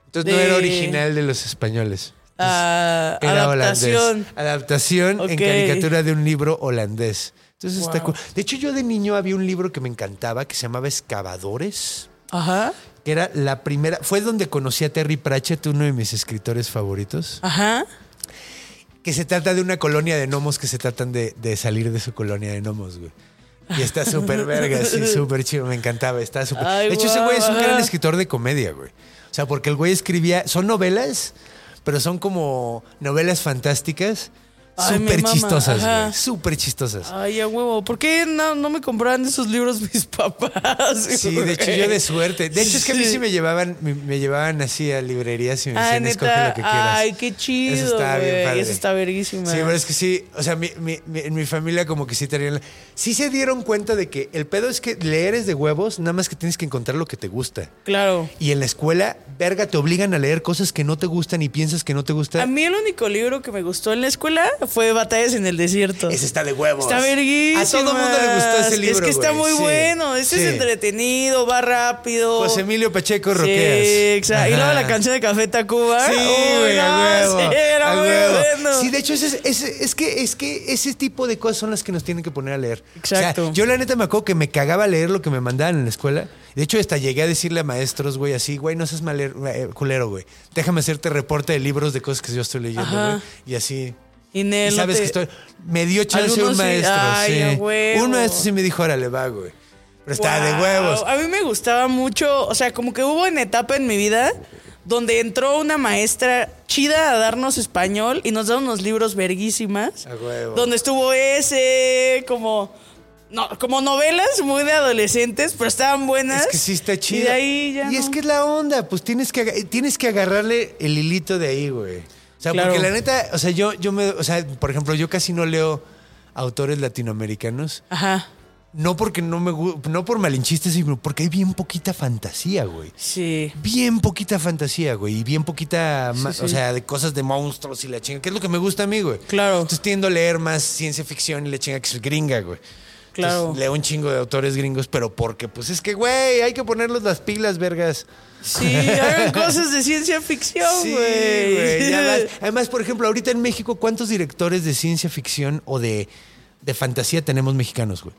Entonces no era original de los españoles. Ah, Era adaptación. holandés. Adaptación en Ok. caricatura de un libro holandés. Entonces está cool. De hecho, yo de niño había un libro que me encantaba que se llamaba Excavadores. Ajá. Que era la primera. Fue donde conocí a Terry Pratchett, uno de mis escritores favoritos. Ajá. Que se trata de una colonia de gnomos que se tratan de, de salir de su colonia de gnomos, güey. Y está súper verga, sí, súper chido, me encantaba, está súper... De hecho, ese güey es un gran escritor de comedia, güey. O sea, porque el güey escribía, son novelas, pero son como novelas fantásticas. Súper chistosas, güey. Súper chistosas. Ay, a huevo. ¿Por qué no, no me compraban esos libros mis papás? Sí, de hecho yo de suerte. De hecho es que a mí sí me llevaban, me, me llevaban así a librerías y me Ah, decían escoge lo que quieras. Ay, qué chido. Eso está bien padre. Eso está verguísima. Sí, pero es que sí, o sea, mi- mi- mi- en mi familia como que sí tenían... Sí se dieron cuenta de que el pedo es que leer es de huevos, nada más que tienes que encontrar lo que te gusta. Claro. Y en la escuela, verga, te obligan a leer cosas que no te gustan y piensas que no te A gustan. mí el único libro que me gustó en la escuela fue Batallas en el Desierto. Ese está de huevos. Está verguísima. A todo mundo le gustó ese libro, Es que está güey. muy Sí. bueno. Este Sí. es entretenido, va rápido. José Emilio Pacheco Sí, Roqueas. exacto. Y luego la canción de Café Tacuba. Sí, güey, a no, huevo. sí, era a muy huevo. bueno. Sí, de hecho, ese es, ese- es que, es que ese tipo de cosas son las que nos tienen que poner a leer. Exacto. O sea, yo la neta me acuerdo que me cagaba leer lo que me mandaban en la escuela. De hecho, hasta llegué a decirle a maestros, güey, así, güey, no seas maler, eh, culero, güey. Déjame hacerte reporte de libros de cosas que yo estoy leyendo, Ajá. güey. Y así. Y, Y Nel, no sabes te- que estoy. Me dio chance un sí. maestro. Ay, sí. a huevo. Un maestro sí me dijo, órale, va, güey. Pero estaba de huevos. A mí me gustaba mucho, o sea, como que hubo una etapa en mi vida donde entró una maestra chida a darnos español y nos daba unos libros verguísimas. A huevo. Donde estuvo ese, como, no, como novelas muy de adolescentes, pero estaban buenas. Es que sí está chido. Y de ahí ya Y es que es la onda, pues tienes que, tienes que agarrarle el hilito de ahí, güey. O sea, Claro. porque la neta, o sea, yo, yo me, o sea, por ejemplo, yo casi no leo autores latinoamericanos. Ajá, No porque no me no por malinchistes, sino porque hay bien poquita fantasía, güey. sí. Bien poquita fantasía, güey. Y bien poquita, sí. o sea, de cosas de monstruos y la chinga. Que es lo que me gusta a mí, güey. Claro. Entonces tiendo a leer más ciencia ficción y la chinga que es gringa, güey. Claro. Entonces, leo un chingo de autores gringos, pero porque, pues es que, güey, hay que ponerlos las pilas, vergas. Sí, hagan cosas de ciencia ficción, Sí, güey. vas. Además, por ejemplo, ahorita en México, ¿cuántos directores de ciencia ficción o de, de fantasía tenemos mexicanos, güey?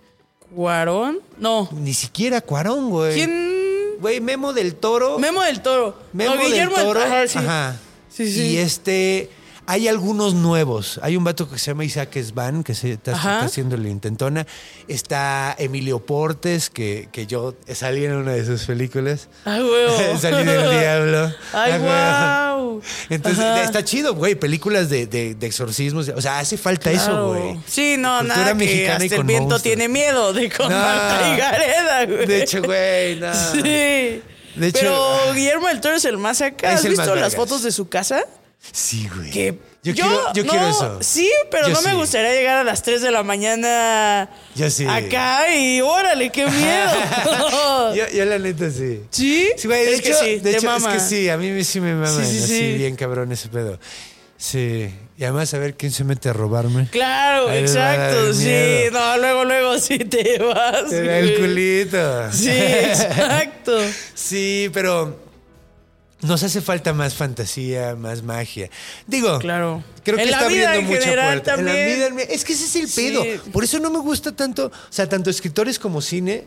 ¿Cuarón? No. Ni siquiera Cuarón, güey. ¿Quién? Güey, Memo del Toro. Memo del Toro. Memo No, Guillermo del Toro. Ajá, sí. Ajá. Sí, sí. Y este. Hay algunos nuevos. Hay un vato que se llama Isaac Svan, que se está, haciendo la intentona. Está Emilio Portes, que, que yo salí en una de sus películas. Ay, huevo. salí del diablo. Ay, Ajá. wow. Entonces, Ajá. está chido, güey. Películas de, de, de exorcismos. O sea, hace falta eso, güey. Sí, no, Cultura nada que mexicana y hasta el viento monstruos. tiene miedo de con No. Marta y Gareda, güey. De hecho, güey, no. Sí. De hecho- Pero Guillermo del Toro es el más acá. ¿Has visto las fotos de su casa? Sí, güey. Que yo, quiero, yo no, quiero eso. Sí, pero Yo no me gustaría llegar a las 3 de la mañana Yo sí. acá y órale, qué miedo. Yo, yo la neta sí. ¿Sí? Sí, güey, de es hecho, que sí, de hecho, mama. es que sí, a mí sí me maman, Sí, sí, así sí. bien cabrón ese pedo. Sí, y además a ver quién se mete a robarme. Claro, Ahí exacto, sí. No, luego, luego sí te vas. Te da el culito. Sí, exacto. Sí, pero nos hace falta más fantasía, más magia. Digo, Claro. creo que En está abriendo en mucha puerta. En la vida, es que ese es el Sí. pedo. Por eso no me gusta tanto, o sea, tanto escritores como cine.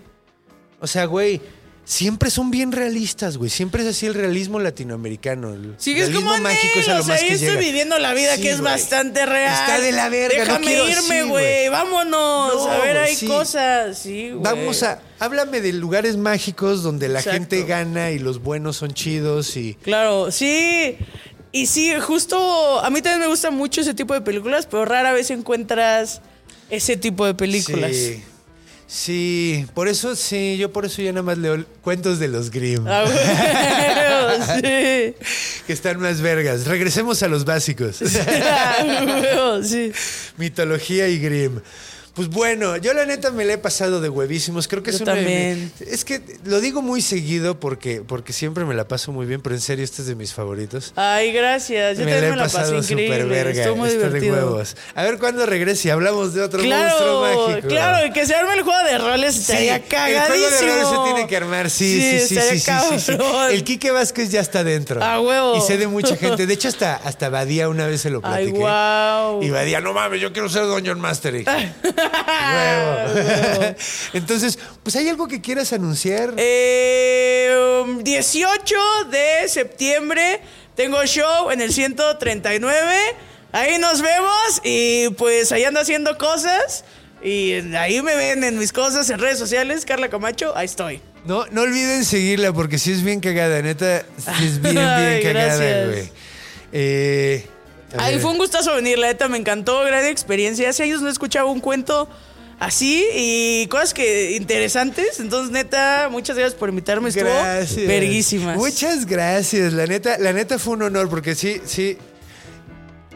O sea, güey, siempre son bien realistas, güey. Siempre es así el realismo latinoamericano. El Sigues realismo como mágico es a lo o sea, más yo que estoy llega. viviendo la vida Sí, que es güey. bastante real. Está de la verga, no Déjame quiero- irme, güey. Vámonos. No, a ver, hay sí. cosas. Sí, güey. Vamos a, háblame de lugares mágicos donde la Exacto. gente gana y los buenos son chidos y... Claro, sí. Y sí, justo a mí también me gusta mucho ese tipo de películas, pero rara vez encuentras ese tipo de películas. Sí. Sí, por eso sí, yo por eso ya nada más leo cuentos de los Grimm, Ah, sí. que están más vergas. Regresemos a los básicos. Ah, sí. Mitología y Grimm. Pues bueno, yo la neta me la he pasado de huevísimos. Creo que es Yo una de también. mi- Es que lo digo muy seguido porque, porque siempre me la paso muy bien, pero en serio, este es de mis favoritos. Ay, gracias. Yo me también la he me la pasé pasado súper increíble. verga. Estuvo muy está de divertido. huevos. A ver cuándo regrese y hablamos de otro monstruo Claro, mágico. claro, y que se arme el juego de roles Sí, estaría el cagadísimo. juego de roles se tiene que armar, sí, sí, sí, sí, sí, sí, sí. El Quique Vázquez ya está dentro. A huevo. Y sé de mucha gente. De hecho, hasta, hasta Badía una vez se lo Ay, platiqué. guau. Y Badía, no mames, yo quiero ser Dungeon Master. Entonces, pues hay algo que quieras anunciar. Eh, um, 18 de septiembre tengo show en el 139. Ahí nos vemos y pues ahí ando haciendo cosas. Y ahí me ven en mis cosas en redes sociales. Carla Camacho, ahí estoy. No, no olviden seguirla porque sí es bien cagada, neta. Sí es bien, bien Ay, cagada, güey. Eh, Ay, fue un gustazo venir, la neta, me encantó, gran experiencia. Hace años no escuchaba un cuento así y cosas que interesantes. Entonces, neta, muchas gracias por invitarme. Estuvo Gracias. verguísimas. Muchas gracias. La neta, la neta fue un honor porque sí, sí.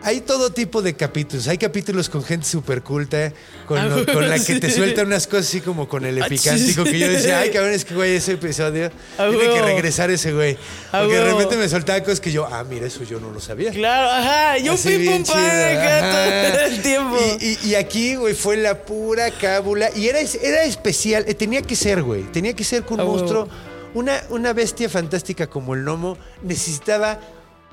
Hay todo tipo de capítulos. Hay capítulos con gente súper culta, con, Ah, lo- con la que sí. te sueltan unas cosas así como con el Ah, epicántico, que yo decía, ay, cabrón, es que güey, ese episodio Ah, tiene que regresar ese güey. Ah, Porque de repente me soltaba cosas que yo, ah, mira, eso yo no lo sabía. Claro, ajá. Yo Así fui ajá. todo el tiempo. Y, y- y aquí, güey, fue la pura cábula. Y era, era especial. eh, Tenía que ser, güey. Tenía que ser con un monstruo. Una, una bestia fantástica como el gnomo necesitaba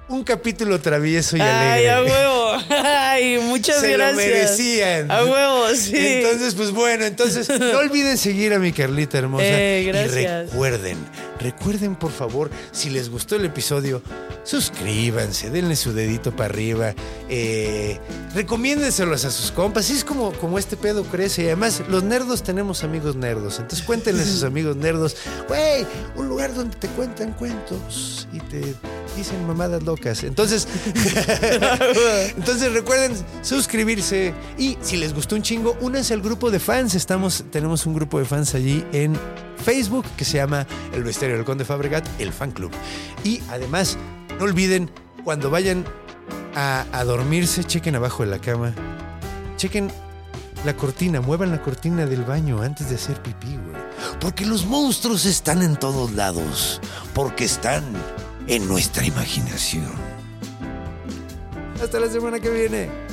un capítulo travieso y Ay, alegre. a huevo. Ay, muchas Se gracias. lo merecían. A huevo, sí. Entonces, pues bueno, entonces no olviden seguir a mi Carlita hermosa. Eh, Y gracias. recuerden, recuerden por favor, si les gustó el episodio, suscríbanse, denle su dedito para arriba, eh, recomiéndenselos a sus compas. Y es como, como este pedo crece. Y además, los nerdos tenemos amigos nerdos. Entonces cuéntenle a sus amigos nerdos, güey, un lugar donde te cuentan cuentos y te dicen mamadas locas. Entonces, entonces recuerden suscribirse y si les gustó un chingo, únanse al grupo de fans. Estamos, tenemos un grupo de fans allí en Facebook que se llama El Bestiario del Conde Fabregat, el fan club. Y además, no olviden cuando vayan a dormirse, chequen abajo de la cama, chequen la cortina, muevan la cortina del baño antes de hacer pipí, güey. Porque los monstruos están en todos lados, porque están en nuestra imaginación. Hasta la semana que viene.